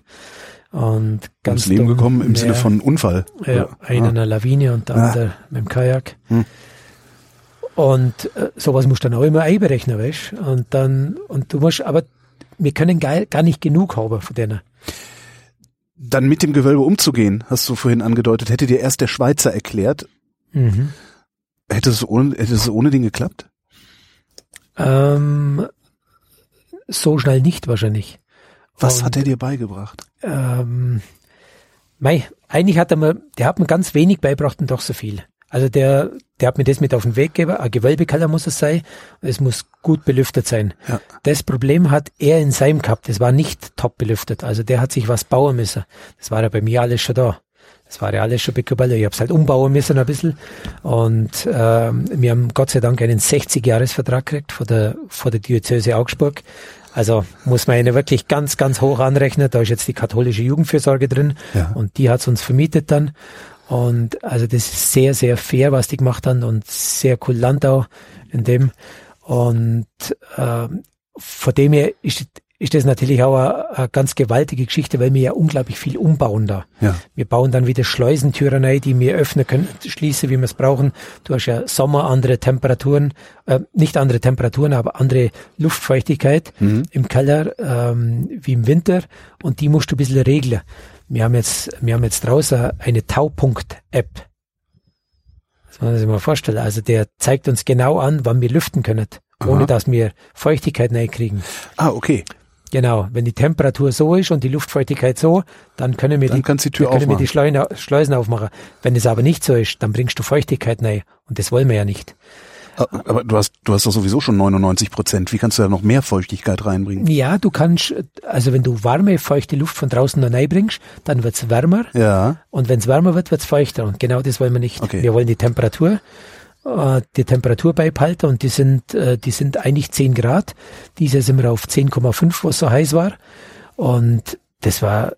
S2: und ganz
S1: ums Leben gekommen im Sinne von Unfall.
S2: Ja, einer ah. in einer Lawine und der ah. andere mit dem Kajak. Hm. Und äh, sowas musst du dann auch immer einberechnen, weißt Und dann, und du musst, aber wir können gar, gar nicht genug haben von denen.
S1: Dann mit dem Gewölbe umzugehen, hast du vorhin angedeutet, hätte dir erst der Schweizer erklärt. Mhm. Hätte es ohne, hätte es ohne den geklappt?
S2: Ähm, so schnell nicht wahrscheinlich.
S1: Was Und, hat er dir beigebracht?
S2: Ähm, mei, eigentlich hat er mir, der hat mir ganz wenig beigebracht und doch so viel. Also der, der hat mir das mit auf den Weg gegeben. Ein Gewölbekeller muss es sein. Es muss gut belüftet sein. Ja. Das Problem hat er in seinem gehabt. Das war nicht top belüftet. Also der hat sich was bauen müssen. Das war ja bei mir alles schon da. Das war ja alles schon Picobello. Ich habe es halt umbauen müssen ein bisschen. Und ähm, wir haben Gott sei Dank einen 60-Jahres-Vertrag gekriegt von der, von der Diözese Augsburg. Also muss man eine wirklich ganz, ganz hoch anrechnen. Da ist jetzt die katholische Jugendfürsorge drin ja. und die hat's uns vermietet dann. Und also das ist sehr, sehr fair, was die gemacht haben und sehr cool Landau in dem. Und äh, von dem her ist, ist das natürlich auch eine, eine, ganz gewaltige Geschichte, weil wir ja unglaublich viel umbauen da.
S1: Ja.
S2: Wir bauen dann wieder Schleusentüren rein, die wir öffnen können, schließen, wie wir es brauchen. Du hast ja Sommer andere Temperaturen, äh, nicht andere Temperaturen, aber andere Luftfeuchtigkeit mhm. im Keller ähm, wie im Winter und die musst du ein bisschen regeln. Wir haben jetzt, wir haben jetzt draußen eine Taupunkt-App. Das muss man sich mal vorstellen. Also der zeigt uns genau an, wann wir lüften können, ohne Aha. dass wir Feuchtigkeit kriegen.
S1: Ah, okay.
S2: Genau, wenn die Temperatur so ist und die Luftfeuchtigkeit so, dann können wir
S1: dann
S2: die,
S1: die, Tür
S2: können wir die Schleusen, Schleusen aufmachen. Wenn es aber nicht so ist, dann bringst du Feuchtigkeit rein und das wollen wir ja nicht.
S1: Ah, aber du hast, du hast doch sowieso schon 99 Prozent. Wie kannst du da noch mehr Feuchtigkeit reinbringen?
S2: Ja, du kannst, also wenn du warme, feuchte Luft von draußen da reinbringst, dann wird's wärmer.
S1: Ja.
S2: Und wenn es wärmer wird, wird's feuchter. Und genau das wollen wir nicht.
S1: Okay.
S2: Wir wollen die Temperatur äh, die Temperatur beibehalten und die sind, äh, die sind eigentlich 10 Grad. Dieses sind wir auf 10,5, wo es so heiß war. Und das war,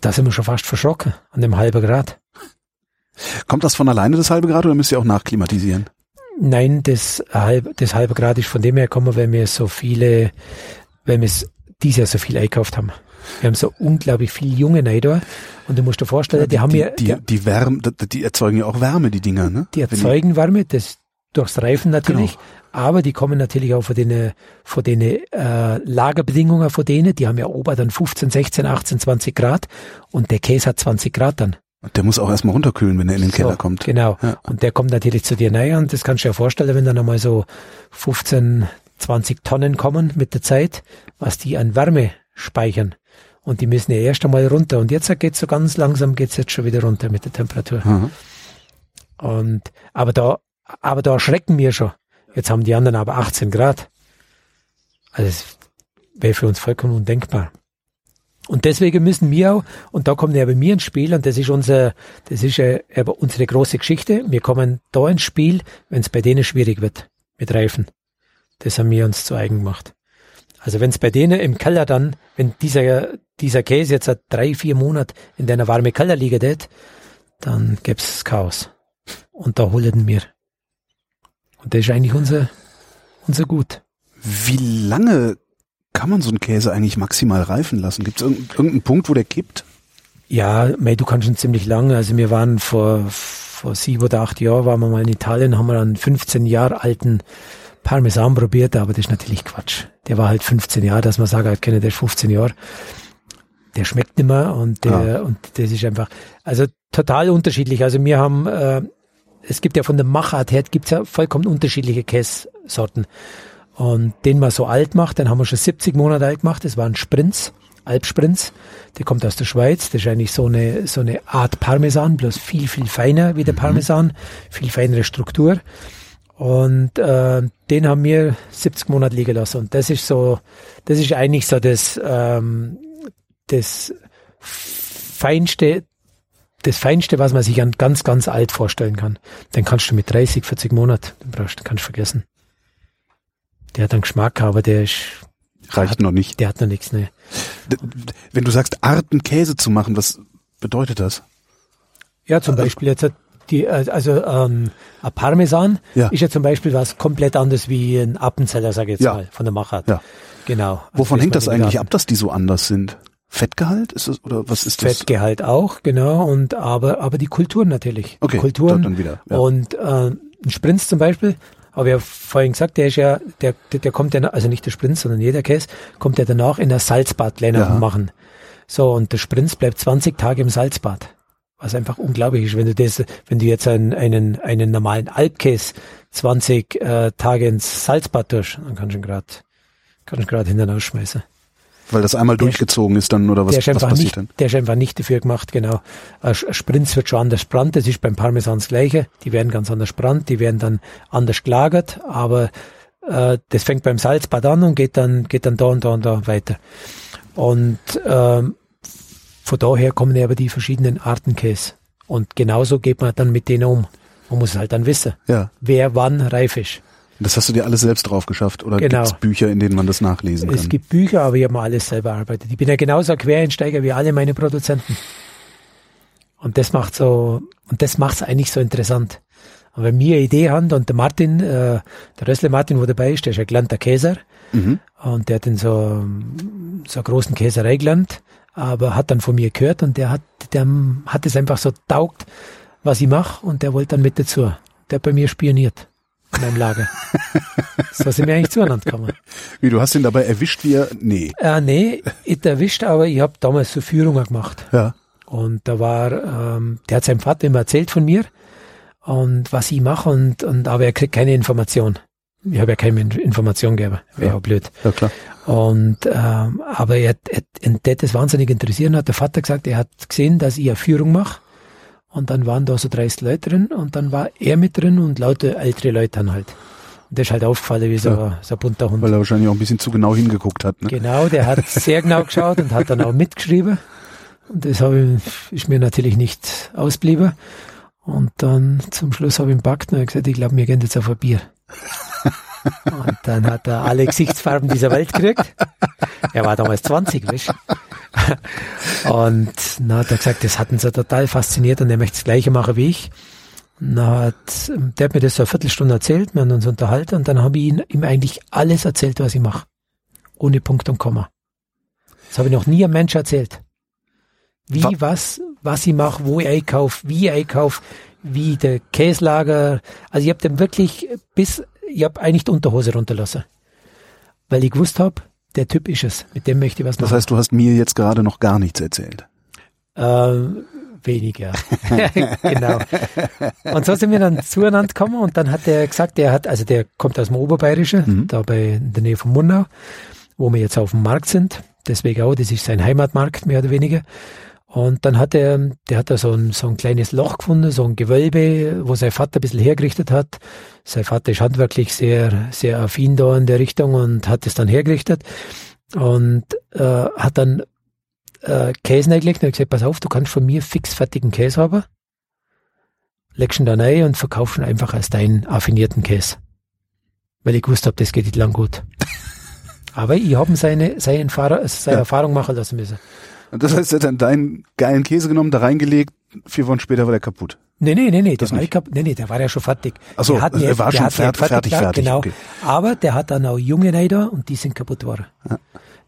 S2: da sind wir schon fast verschrocken an dem halben Grad.
S1: Kommt das von alleine, das halbe Grad, oder müsst ihr auch nachklimatisieren?
S2: Nein, das halbe, das halbe Grad ist von dem her gekommen, weil wir so viele, weil wir dieses Jahr so viel eingekauft haben. Wir haben so unglaublich viele junge Neider und du musst dir vorstellen, ja, die, die, haben ja
S1: die, die Wärme, die erzeugen ja auch Wärme, die Dinger, ne?
S2: Die erzeugen die, Wärme, das durchs Reifen natürlich, genau. aber die kommen natürlich auch von den von den äh, Lagerbedingungen von denen, die haben ja ober dann 15, 16, 18, 20 Grad und der Käse hat 20 Grad dann.
S1: Und der muss auch erstmal runterkühlen, wenn er in den Keller
S2: so,
S1: kommt.
S2: Genau.
S1: Ja.
S2: Und der kommt natürlich zu dir näher und das kannst du dir vorstellen, wenn dann einmal so 15, 20 Tonnen kommen mit der Zeit, was die an Wärme speichern. Und die müssen ja erst einmal runter. Und jetzt geht's so ganz langsam, geht's jetzt schon wieder runter mit der Temperatur.
S1: Mhm.
S2: Und, aber da, aber da erschrecken wir schon. Jetzt haben die anderen aber 18 Grad. Also, das wäre für uns vollkommen undenkbar. Und deswegen müssen wir auch, und da kommt ja bei mir ins Spiel, und das ist unser, das ist ja unsere große Geschichte. Wir kommen da ins Spiel, wenn es bei denen schwierig wird mit Reifen. Das haben wir uns zu eigen gemacht. Also wenn es bei denen im Keller dann, wenn dieser, dieser Käse jetzt seit drei, vier Monaten in deiner warme Keller liegt, dann gäb's Chaos. Und da holen wir. Und das ist eigentlich unser, unser Gut.
S1: Wie lange kann man so einen Käse eigentlich maximal reifen lassen? Gibt es irgendeinen Punkt, wo der kippt?
S2: Ja, mei, du kannst schon ziemlich lange. Also wir waren vor, vor sieben oder acht Jahren, waren wir mal in Italien, haben wir einen 15 Jahre alten Parmesan probiert, aber das ist natürlich Quatsch. Der war halt 15 Jahre, dass man sagt, halt kenne der ist 15 Jahre. Der schmeckt nicht mehr und der, ah. und das ist einfach, also total unterschiedlich. Also wir haben, äh, es gibt ja von der Machart her, gibt's ja vollkommen unterschiedliche Kässorten. Und den man so alt macht, den haben wir schon 70 Monate alt gemacht. Das war ein Sprinz, Alpsprinz. Der kommt aus der Schweiz. Das ist eigentlich so eine, so eine Art Parmesan, bloß viel, viel feiner wie der mhm. Parmesan. Viel feinere Struktur. Und äh, den haben wir 70 Monate liegen lassen. Und das ist so, das ist eigentlich so das, ähm, das feinste, das feinste, was man sich an ganz, ganz alt vorstellen kann. Den kannst du mit 30, 40 Monaten, den brauchst du, kannst du vergessen. Der hat einen Geschmack, aber der ist
S1: reicht
S2: hat,
S1: noch nicht.
S2: Der hat noch nichts, ne.
S1: Wenn du sagst, Arten Käse zu machen, was bedeutet das?
S2: Ja, zum Beispiel jetzt die, äh, also ähm, ein Parmesan
S1: ja.
S2: ist ja zum Beispiel was komplett anderes wie ein Appenzeller, sage ich jetzt ja. mal, von der Machart.
S1: Ja.
S2: Genau.
S1: Also Wovon hängt das eigentlich ab, dass die so anders sind? Fettgehalt ist das oder was ist
S2: das? Fettgehalt auch, genau. Und aber aber die Kulturen natürlich.
S1: Okay.
S2: Kulturen
S1: dann wieder.
S2: Ja. Und äh, ein Sprinz zum Beispiel, habe ich ja vorhin gesagt, der ist ja, der, der, der kommt ja, also nicht der Sprinz, sondern jeder Käse, kommt ja danach in der Salzbadländer ja. machen. So, und der Sprinz bleibt 20 Tage im Salzbad was einfach unglaublich ist, wenn du das, wenn du jetzt einen, einen, einen normalen Alpkäse 20 äh, Tage ins Salzbad tust, dann kannst du ihn gerade kannst gerade hinten ausschmeißen.
S1: Weil das einmal der, durchgezogen ist dann oder was, was passiert
S2: nicht,
S1: dann?
S2: Der ist einfach nicht dafür gemacht, genau. Ein Sprinz wird schon anders brannt, das ist beim Parmesan das gleiche. Die werden ganz anders brannt, die werden dann anders gelagert, aber äh, das fängt beim Salzbad an und geht dann, geht dann da und da und da weiter. Und ähm, von daher kommen ja aber die verschiedenen Arten Käse. Und genauso geht man dann mit denen um. Man muss halt dann wissen,
S1: ja.
S2: wer wann reif ist.
S1: Das hast du dir alles selbst drauf geschafft oder
S2: genau.
S1: gibt es Bücher, in denen man das nachlesen kann?
S2: Es gibt Bücher, aber ich habe mir alles selber erarbeitet. Ich bin ja genauso ein Quereinsteiger wie alle meine Produzenten. Und das macht so, und das macht es eigentlich so interessant. Und wenn wir eine Idee haben und der Martin, äh, der Rössle Martin, wo dabei ist, der ist ein gelernter Käser
S1: Mhm.
S2: und der hat in so, so einer großen Käserei gelernt, aber hat dann von mir gehört und der hat, der hat es einfach so taugt, was ich mache und der wollte dann mit dazu. Der hat bei mir spioniert in meinem Lager. so sind wir eigentlich zueinander gekommen.
S1: Wie, du hast ihn dabei erwischt, wie er, nee.
S2: Äh, nee, ich erwischt, aber ich habe damals so Führungen gemacht.
S1: Ja.
S2: Und da war, ähm, der hat seinem Vater immer erzählt von mir und was ich mache und, und aber er kriegt keine Information. Ich habe ja keine In- Information gegeben. Wäre ja. blöd.
S1: Ja, klar.
S2: Und ähm, aber er, er, tät das wahnsinnig interessieren, hat der Vater gesagt, er hat gesehen, dass ich eine Führung mache. Und dann waren da so 30 Leute drin und dann war er mit drin und lauter ältere Leute dann halt. Und das ist halt aufgefallen wie so,
S1: Ja.
S2: so ein bunter Hund.
S1: Weil er wahrscheinlich auch ein bisschen zu genau hingeguckt hat. Ne?
S2: Genau, der hat sehr genau geschaut und hat dann auch mitgeschrieben. Und das habe ich, ist mir natürlich nicht ausblieben. Und dann zum Schluss habe ich ihn packt und gesagt, ich glaube, wir gehen jetzt auf ein Bier. Und dann hat er alle Gesichtsfarben dieser Welt gekriegt. Er war damals 20, weißt? Und dann hat er gesagt, das hat ihn so total fasziniert und er möchte das Gleiche machen wie ich. Und dann hat, der hat mir das so eine Viertelstunde erzählt, wir haben uns unterhalten und dann habe ich ihm eigentlich alles erzählt, was ich mache. Ohne Punkt und Komma. Das habe ich noch nie einem Mensch erzählt. Wie,
S1: Wa-
S2: was, was ich mache, wo ich einkaufe, wie ich einkaufe, wie der Käslager. Also ich habe dem wirklich bis, ich habe eigentlich die Unterhose runterlassen. Weil ich gewusst habe, der Typ ist es, mit dem möchte ich was
S1: Das
S2: machen.
S1: heißt, du hast mir jetzt gerade noch gar nichts erzählt.
S2: Ähm, weniger. genau. Und so sind wir dann zueinander gekommen und dann hat er gesagt, der hat, also der kommt aus dem Oberbayerischen,
S1: Mhm.
S2: da bei in der Nähe von Murnau, wo wir jetzt auf dem Markt sind. Deswegen auch, das ist sein Heimatmarkt, mehr oder weniger. Und dann hat er, der hat da so ein, so ein kleines Loch gefunden, so ein Gewölbe, wo sein Vater ein bisschen hergerichtet hat. Sein Vater ist handwerklich sehr, sehr affin da in der Richtung und hat es dann hergerichtet und äh, hat dann äh, Käse reingelegt und hat gesagt, pass auf, du kannst von mir fix fertigen Käse haben. Legst ihn dann rein und verkaufst ihn einfach als deinen affinierten Käse. Weil ich gewusst habe, das geht nicht lang gut. Aber ich habe seine, seine, Erfahrung, seine
S1: Ja.
S2: Erfahrung machen lassen müssen.
S1: Und das heißt, er hat dann deinen geilen Käse genommen, da reingelegt, vier Wochen später war der kaputt.
S2: Nee, nee, nee, nee,
S1: Das
S2: der war,
S1: nicht?
S2: kap- nee, nee, der war ja schon fertig.
S1: Also er war
S2: der
S1: schon fertig, fertig,
S2: gemacht,
S1: fertig,
S2: Genau.
S1: okay.
S2: Aber der hat dann auch junge Neider und die sind kaputt geworden.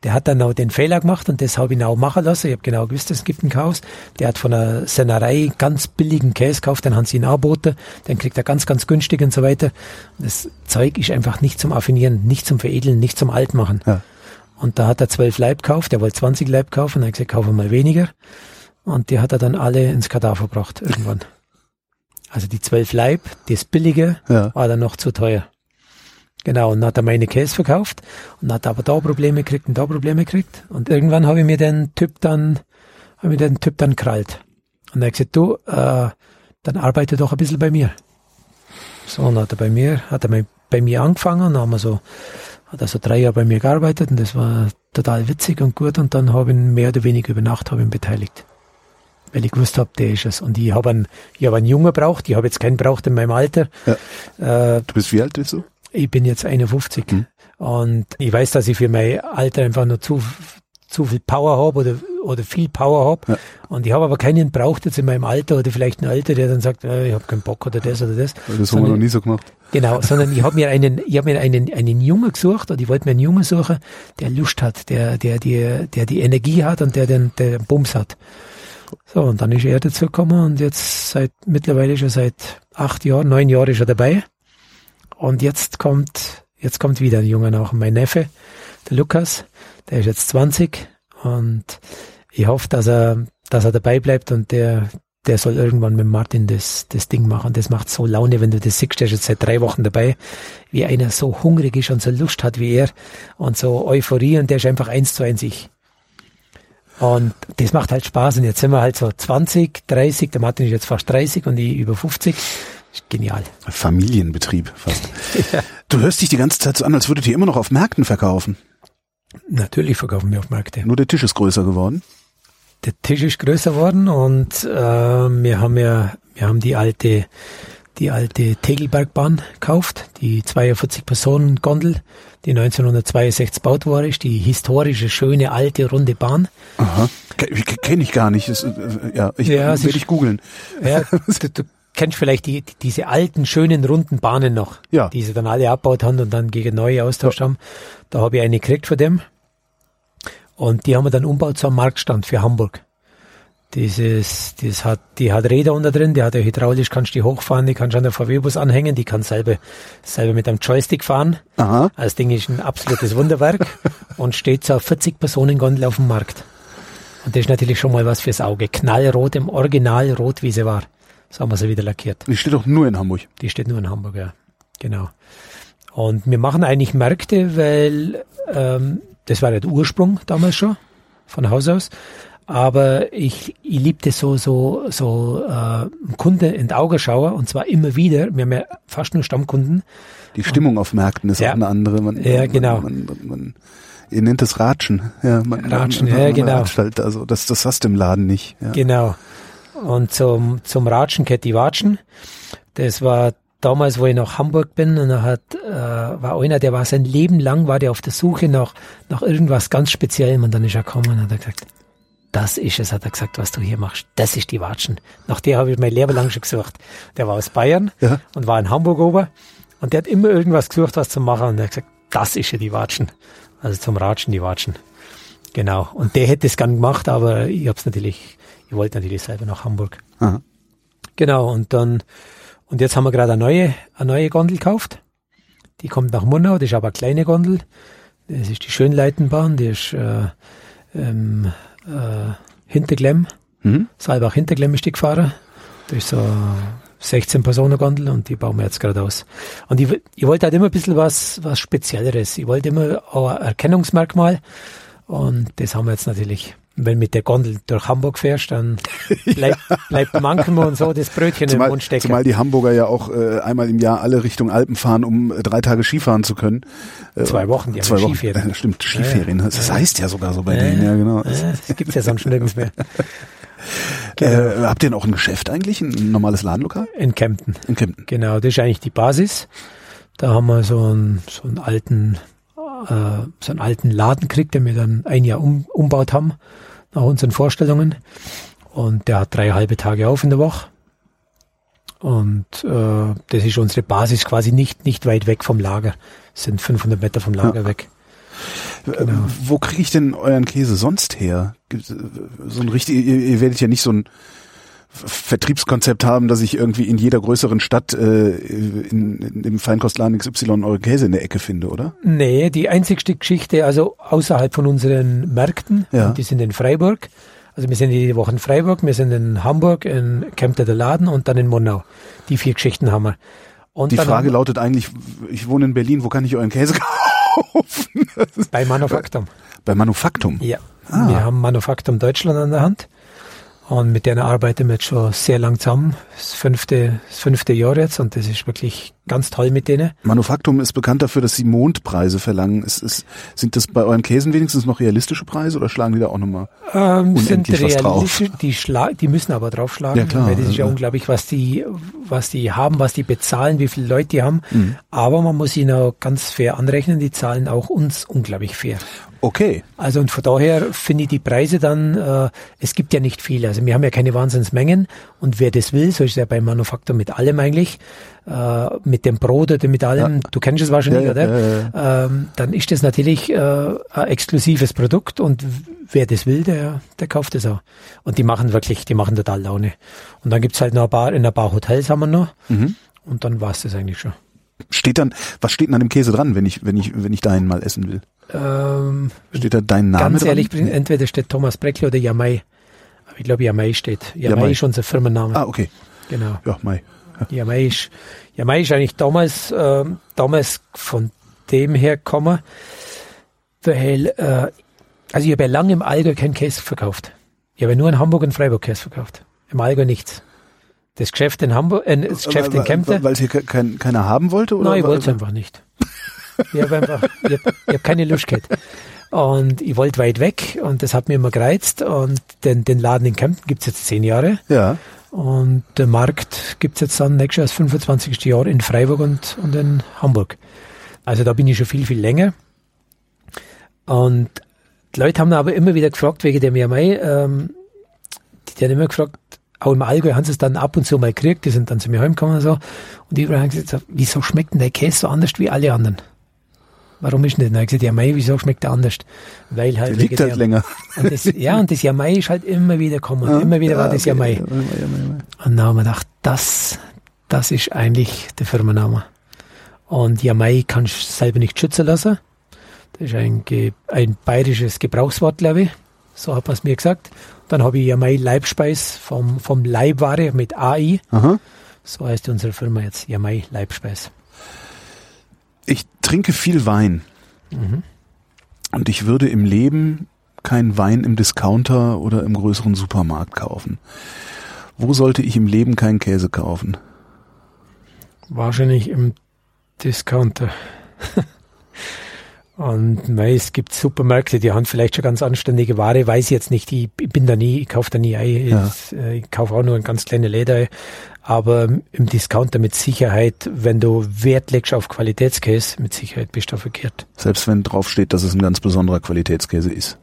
S2: Der hat dann auch den Fehler gemacht und das habe ich ihn auch machen lassen. Ich habe genau gewusst, es gibt ein Chaos. Der hat von einer Sennerei ganz billigen Käse gekauft, dann haben sie ihn angeboten, den kriegt er ganz, ganz günstig und so weiter. Das Zeug ist einfach nicht zum Affinieren, nicht zum Veredeln, nicht zum Altmachen.
S1: Ja.
S2: Und da hat er zwölf Leib gekauft, der wollte 20 Leib kaufen, dann hat er gesagt, kaufe mal weniger. Und die hat er dann alle ins Kadaver gebracht, irgendwann. Also die zwölf Leib, das billige,
S1: Ja.
S2: war dann noch zu teuer. Genau, und dann hat er meine Käse verkauft und hat aber da Probleme gekriegt und da Probleme gekriegt. Und irgendwann habe ich mir den Typ dann, habe ich mir den Typ dann krallt. Und er hat gesagt, du, äh, dann arbeite doch ein bisschen bei mir. So, und dann hat er bei mir, hat er bei mir angefangen, dann haben wir so, hat er so drei Jahre bei mir gearbeitet und das war total witzig und gut und dann habe ich ihn mehr oder weniger über Nacht habe ihn beteiligt. Weil ich gewusst habe, der ist es. Und ich habe einen, ich habe einen Jungen braucht, ich habe jetzt keinen braucht in meinem Alter. Äh,
S1: Du bist wie alt bist du?
S2: ich bin jetzt 51
S1: Mhm.
S2: und ich weiß, dass ich für mein Alter einfach nur zu, zu viel Power habe oder, oder viel Power habe.
S1: Ja.
S2: Und ich habe aber keinen braucht jetzt in meinem Alter oder vielleicht einen Alter, der dann sagt, äh, ich habe keinen Bock oder das oder das.
S1: Das haben wir
S2: Sondern-
S1: noch nie so gemacht.
S2: Genau, sondern ich habe mir einen, ich habe mir einen, einen Jungen gesucht und ich wollte mir einen Jungen suchen, der Lust hat, der, der, der, der die Energie hat und der den, der den Bums hat. So, und dann ist er dazu gekommen und jetzt seit, mittlerweile schon seit acht Jahren, neun Jahren ist er dabei. Und jetzt kommt, jetzt kommt wieder ein Junge nach, mein Neffe, der Lukas, der ist jetzt 20 und ich hoffe, dass er, dass er dabei bleibt und der, der soll irgendwann mit Martin das, das Ding machen. Das macht so Laune, wenn du das siehst, der ist jetzt seit drei Wochen dabei, wie einer so hungrig ist und so Lust hat wie er und so Euphorie und der ist einfach eins zu eins ich. Und das macht halt Spaß und jetzt sind wir halt so 20, 30, der Martin ist jetzt fast 30 und ich über 50. Ist genial.
S1: Familienbetrieb fast. Du hörst dich die ganze Zeit so an, als würdet ihr immer noch auf Märkten verkaufen.
S2: Natürlich verkaufen wir auf Märkte.
S1: Nur der Tisch ist größer geworden.
S2: der Tisch ist größer worden und äh, wir haben ja, wir haben die alte, die alte Tegelbergbahn gekauft, die 42 Personen Gondel, die 1962 gebaut worden ist, die historische, schöne, alte, runde Bahn.
S1: Aha. Kenne ich gar nicht. Das, äh, ja, ich
S2: Ja, ist-
S1: ich googeln.
S2: Ja, du, du kennst vielleicht die, die, diese alten, schönen, runden Bahnen noch,
S1: Ja.
S2: die sie dann alle abgebaut haben und dann gegen neue austauscht haben. Da habe ich eine gekriegt von dem. Und die haben wir dann umgebaut zu einem Marktstand für Hamburg. Dieses, das hat, die hat Räder unter drin, die hat ja hydraulisch, kannst die hochfahren, die kannst du an der VW-Bus anhängen, die kann selber, selber mit einem Joystick fahren.
S1: Aha.
S2: Das Ding ist ein absolutes Wunderwerk und steht so auf 40 Personen Gondel auf dem Markt. Und das ist natürlich schon mal was fürs Auge. Knallrot im Original rot, wie sie war. So haben wir sie wieder lackiert.
S1: Die steht doch nur in Hamburg.
S2: Die steht nur in Hamburg, ja. Genau. Und wir machen eigentlich Märkte, weil ähm, das war ja der Ursprung damals schon, von Haus aus. Aber ich, ich liebte so, so, so äh, einen Kunde in die Augen schauen und zwar immer wieder. Wir haben ja fast nur Stammkunden.
S1: Die Stimmung auf Märkten ist
S2: Ja.
S1: auch eine andere. Man,
S2: Ja, genau.
S1: Man, man, man, ihr nennt es Ratschen. Ja, man,
S2: Ratschen,
S1: man,
S2: ja,
S1: man
S2: genau.
S1: ratscht Halt, also das, das hast du im Laden nicht. Ja.
S2: Genau. Und zum, zum Ratschen kennt die Watschen. Das war damals, wo ich nach Hamburg bin, und da hat, äh, war einer, der war sein Leben lang, war der auf der Suche nach, nach irgendwas ganz Speziellem und dann ist er gekommen und hat er gesagt, das ist es, hat er gesagt, was du hier machst. Das ist die Watschen. Nach der habe ich mein Leben lang schon gesucht. Der war aus Bayern
S1: Ja.
S2: und war in Hamburg ober und der hat immer irgendwas gesucht, was zu machen und er hat gesagt, das ist ja die Watschen. Also zum Ratschen die Watschen. Genau. Und der hätte es gern gemacht, aber ich hab's natürlich, ich wollte natürlich selber nach Hamburg.
S1: Aha.
S2: Genau, und dann, und jetzt haben wir gerade eine neue, eine neue Gondel gekauft. Die kommt nach Murnau, das ist aber eine kleine Gondel. Das ist die Schönleitenbahn, die ist äh, ähm, äh, Hinterglemm,
S1: Mhm.
S2: Saalbach Hinterglemm ist die gefahren. Das ist so 16 Personen Gondel und die bauen wir jetzt gerade aus. Und ich, ich wollte halt immer ein bisschen was, was Spezielleres. Ich wollte immer ein Erkennungsmerkmal und das haben wir jetzt natürlich. Wenn mit der Gondel durch Hamburg fährst, dann bleibt, bleibt manchmal und so das Brötchen im
S1: Zumal,
S2: Mund stecken.
S1: zumal die Hamburger ja auch äh, einmal im Jahr alle Richtung Alpen fahren, um äh, drei Tage Skifahren zu können. Äh,
S2: Zwei Wochen, die
S1: zwei Wochen.
S2: Skiferien.
S1: Äh, Stimmt, Skiferien. Das
S2: Ja.
S1: heißt ja sogar so bei
S2: Ja,
S1: denen, ja genau.
S2: Ja, das gibt's ja sonst nirgends mehr.
S1: Äh, habt ihr noch ein Geschäft eigentlich, ein normales Ladenlokal
S2: In Kempten.
S1: in Kempten?
S2: Genau, das ist eigentlich die Basis. Da haben wir so einen, so einen alten, äh, so einen alten Laden gekriegt, den wir dann ein Jahr um, umbaut haben, nach unseren Vorstellungen. Und der hat drei halbe Tage auf in der Woche. Und äh, das ist unsere Basis quasi nicht, nicht weit weg vom Lager. Es sind 500 Meter vom Lager weg.
S1: Äh,
S2: Genau.
S1: Wo kriege ich denn euren Käse sonst her? Äh, So ein richtig, ihr, ihr werdet ja nicht so ein Vertriebskonzept haben, dass ich irgendwie in jeder größeren Stadt äh, in, in dem Feinkostladen XY eure Käse in der Ecke finde, oder?
S2: Nee, die einzigste Geschichte, also außerhalb von unseren Märkten,
S1: Ja.
S2: die sind in Freiburg. Also wir sind jede Woche in Freiburg, wir sind in Hamburg, in Kempter der Laden und dann in Murnau. Die vier Geschichten haben wir. Und
S1: Die Frage lautet eigentlich, ich wohne in Berlin, wo kann ich euren Käse kaufen?
S2: bei Manufaktum.
S1: Bei Manufaktum.
S2: Ja.
S1: Ah.
S2: Wir haben Manufaktum Deutschland an der Hand. Und mit denen arbeiten wir jetzt schon sehr lang zusammen. Das fünfte, das fünfte Jahr jetzt und das ist wirklich ganz toll mit denen.
S1: Manufaktum ist bekannt dafür, dass sie Mondpreise verlangen. Ist, ist, sind das bei euren Käsen wenigstens noch realistische Preise oder schlagen die da auch nochmal?
S2: Ähm, sind
S1: Unendlich was drauf.
S2: realistisch, die, schla die müssen aber draufschlagen,
S1: Ja, klar,
S2: weil das ist ja
S1: also.
S2: unglaublich, was die, was die haben, was die bezahlen, wie viele Leute die haben.
S1: Mhm.
S2: Aber man muss ihnen auch ganz fair anrechnen, die zahlen auch uns unglaublich fair.
S1: Okay.
S2: Also und von daher finde ich die Preise dann, äh, es gibt ja nicht viele, also wir haben ja keine Wahnsinnsmengen und wer das will, so ist es ja beim Manufaktur mit allem eigentlich, äh, mit dem Brot oder mit allem, du kennst es wahrscheinlich,
S1: Ja, ja,
S2: oder?
S1: ja,
S2: Ähm, dann ist das natürlich äh, ein exklusives Produkt und wer das will, der, der kauft es auch. Und die machen wirklich, die machen total Laune. Und dann gibt's halt noch ein paar, in ein paar Hotels haben wir noch
S1: Mhm.
S2: und dann war's das eigentlich schon.
S1: Steht dann, was steht denn an dem Käse dran, wenn ich, wenn ich, wenn ich deinen mal essen will?
S2: Ähm,
S1: Steht da dein Name
S2: Ganz
S1: dran?
S2: ehrlich, entweder steht Thomas Breckle oder Yamai. Aber ich glaube, Yamai steht. Yamai,
S1: Yamai.
S2: ist unser Firmenname.
S1: Ah, okay.
S2: Genau.
S1: Ja, Mai.
S2: Yamai ist, Yamai ist eigentlich damals, ähm, damals von dem her gekommen, weil, äh, also ich habe ja lange im Allgäu keinen Käse verkauft. Ich habe ja nur in Hamburg und Freiburg Käse verkauft. Im Allgäu nichts. Das Geschäft in Hamburg, äh, das Geschäft in Kempten.
S1: Weil es hier ke- kein, keiner haben wollte? Oder?
S2: Nein, ich wollte es einfach nicht. Ich habe einfach, ich hab, ich hab keine Lust gehabt. Und ich wollte weit weg und das hat mir immer gereizt. Und den, den Laden in Kempten gibt's jetzt zehn Jahre.
S1: Ja.
S2: Und der Markt gibt's jetzt dann nächstes Jahr das 25. Jahr in Freiburg und, und in Hamburg. Also da bin ich schon viel, viel länger. Und die Leute haben aber immer wieder gefragt, wegen dem Yamai, ähm, die haben immer gefragt, auch im Allgäu haben sie es dann ab und zu mal gekriegt, die sind dann zu mir heimgekommen und so. Und die haben gesagt, wieso schmeckt denn der Käse so anders wie alle anderen? Warum ist denn das? Ich gesagt, ja, Mai, wieso schmeckt der anders?
S1: Weil halt. Der liegt halt länger.
S2: Und das, ja, und das Jamai ist halt immer wieder gekommen. Ja, immer wieder ja, war das okay. Jamai. Und dann haben wir gedacht, das, das ist eigentlich der Firmenname. Und Jamai kannst du selber nicht schützen lassen. Das ist ein, ein bayerisches Gebrauchswort, glaube ich. So hat man es mir gesagt. Dann habe ich Jamai Leibspeis vom, vom Leibware mit AI. Aha. So heißt unsere Firma jetzt, Jamai Leibspeis.
S1: Ich trinke viel Wein. Mhm. Und ich würde im Leben keinen Wein im Discounter oder im größeren Supermarkt kaufen. Wo sollte ich im Leben keinen Käse kaufen?
S2: Wahrscheinlich im Discounter. Und mei, es gibt Supermärkte, die haben vielleicht schon ganz anständige Ware, weiß ich jetzt nicht. Ich bin da nie, ich kaufe da nie ein. Ja. Äh, ich kaufe auch nur ein ganz kleine Leder. Aber im Discounter mit Sicherheit, wenn du Wert legst auf Qualitätskäse, mit Sicherheit bist du verkehrt.
S1: Selbst wenn drauf steht, dass es ein ganz besonderer Qualitätskäse ist.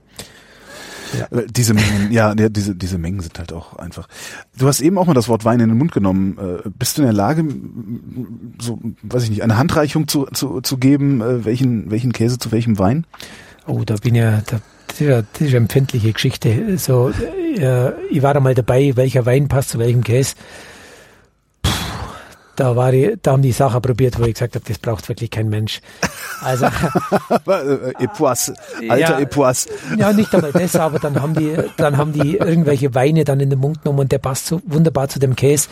S1: Ja. Äh, diese Mengen, ja, diese, diese Mengen sind halt auch einfach. Du hast eben auch mal das Wort Wein in den Mund genommen. Äh, bist du in der Lage, so, weiß ich nicht, eine Handreichung zu, zu, zu geben, äh, welchen, welchen Käse zu welchem Wein?
S2: Oh, da bin ja, da, das ist, eine, das ist eine empfindliche Geschichte. So, äh, ich war einmal dabei, welcher Wein passt zu welchem Käse da war die, da haben die Sachen probiert, wo ich gesagt habe, das braucht wirklich kein Mensch. Also
S1: Epoisse, alter ja, Epoisse.
S2: Ja, nicht einmal das, aber dann haben die, dann haben die irgendwelche Weine dann in den Mund genommen und der passt so wunderbar zu dem Käse.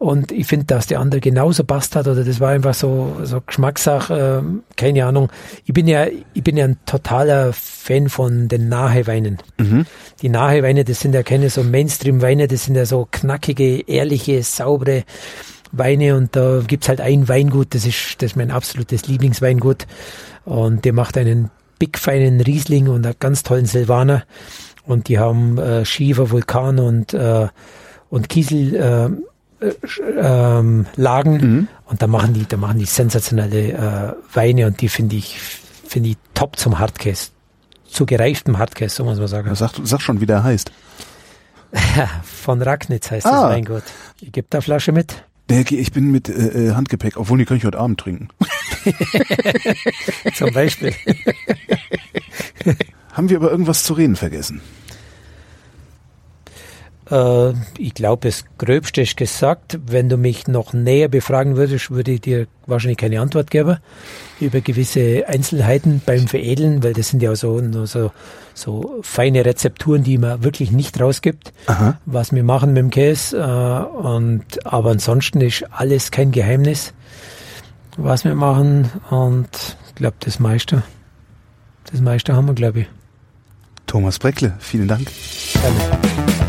S2: Und ich finde, dass der andere genauso passt hat oder das war einfach so, so Geschmackssache, äh, keine Ahnung. Ich bin ja, ich bin ja ein totaler Fan von den Nahe-Weinen. Mhm. Die Nahe-Weine, das sind ja keine so Mainstream-Weine, das sind ja so knackige, ehrliche, saubere, Weine und da gibt's halt ein Weingut, das ist, das ist mein absolutes Lieblingsweingut und der macht einen big feinen Riesling und einen ganz tollen Silvaner und die haben äh, Schiefer, Vulkan und, äh, und Kiesel äh, äh, ähm, Lagen mhm. und da machen die, da machen die sensationelle äh, Weine und die finde ich, finde ich top zum Hardcase. Zu gereiftem Hardcase, so muss man sagen.
S1: Sag, sag schon, wie der heißt.
S2: Von Ragnitz heißt ah. das Weingut. Ich gebe da Flasche mit.
S1: Nee, ich bin mit äh, äh, Handgepäck, obwohl die kann ich heute Abend trinken.
S2: Zum Beispiel.
S1: Haben wir aber irgendwas zu reden vergessen?
S2: Äh, ich glaube, das Gröbste ist gesagt. Wenn du mich noch näher befragen würdest, würde ich dir wahrscheinlich keine Antwort geben über gewisse Einzelheiten beim Veredeln, weil das sind ja so, so, so feine Rezepturen, die man wirklich nicht rausgibt, Aha. was wir machen mit dem Käse. Äh, und, aber ansonsten ist alles kein Geheimnis, was wir machen. Und ich glaube, das meiste, das meiste haben wir, glaube ich.
S1: Thomas Breckle, vielen Dank. Gerne.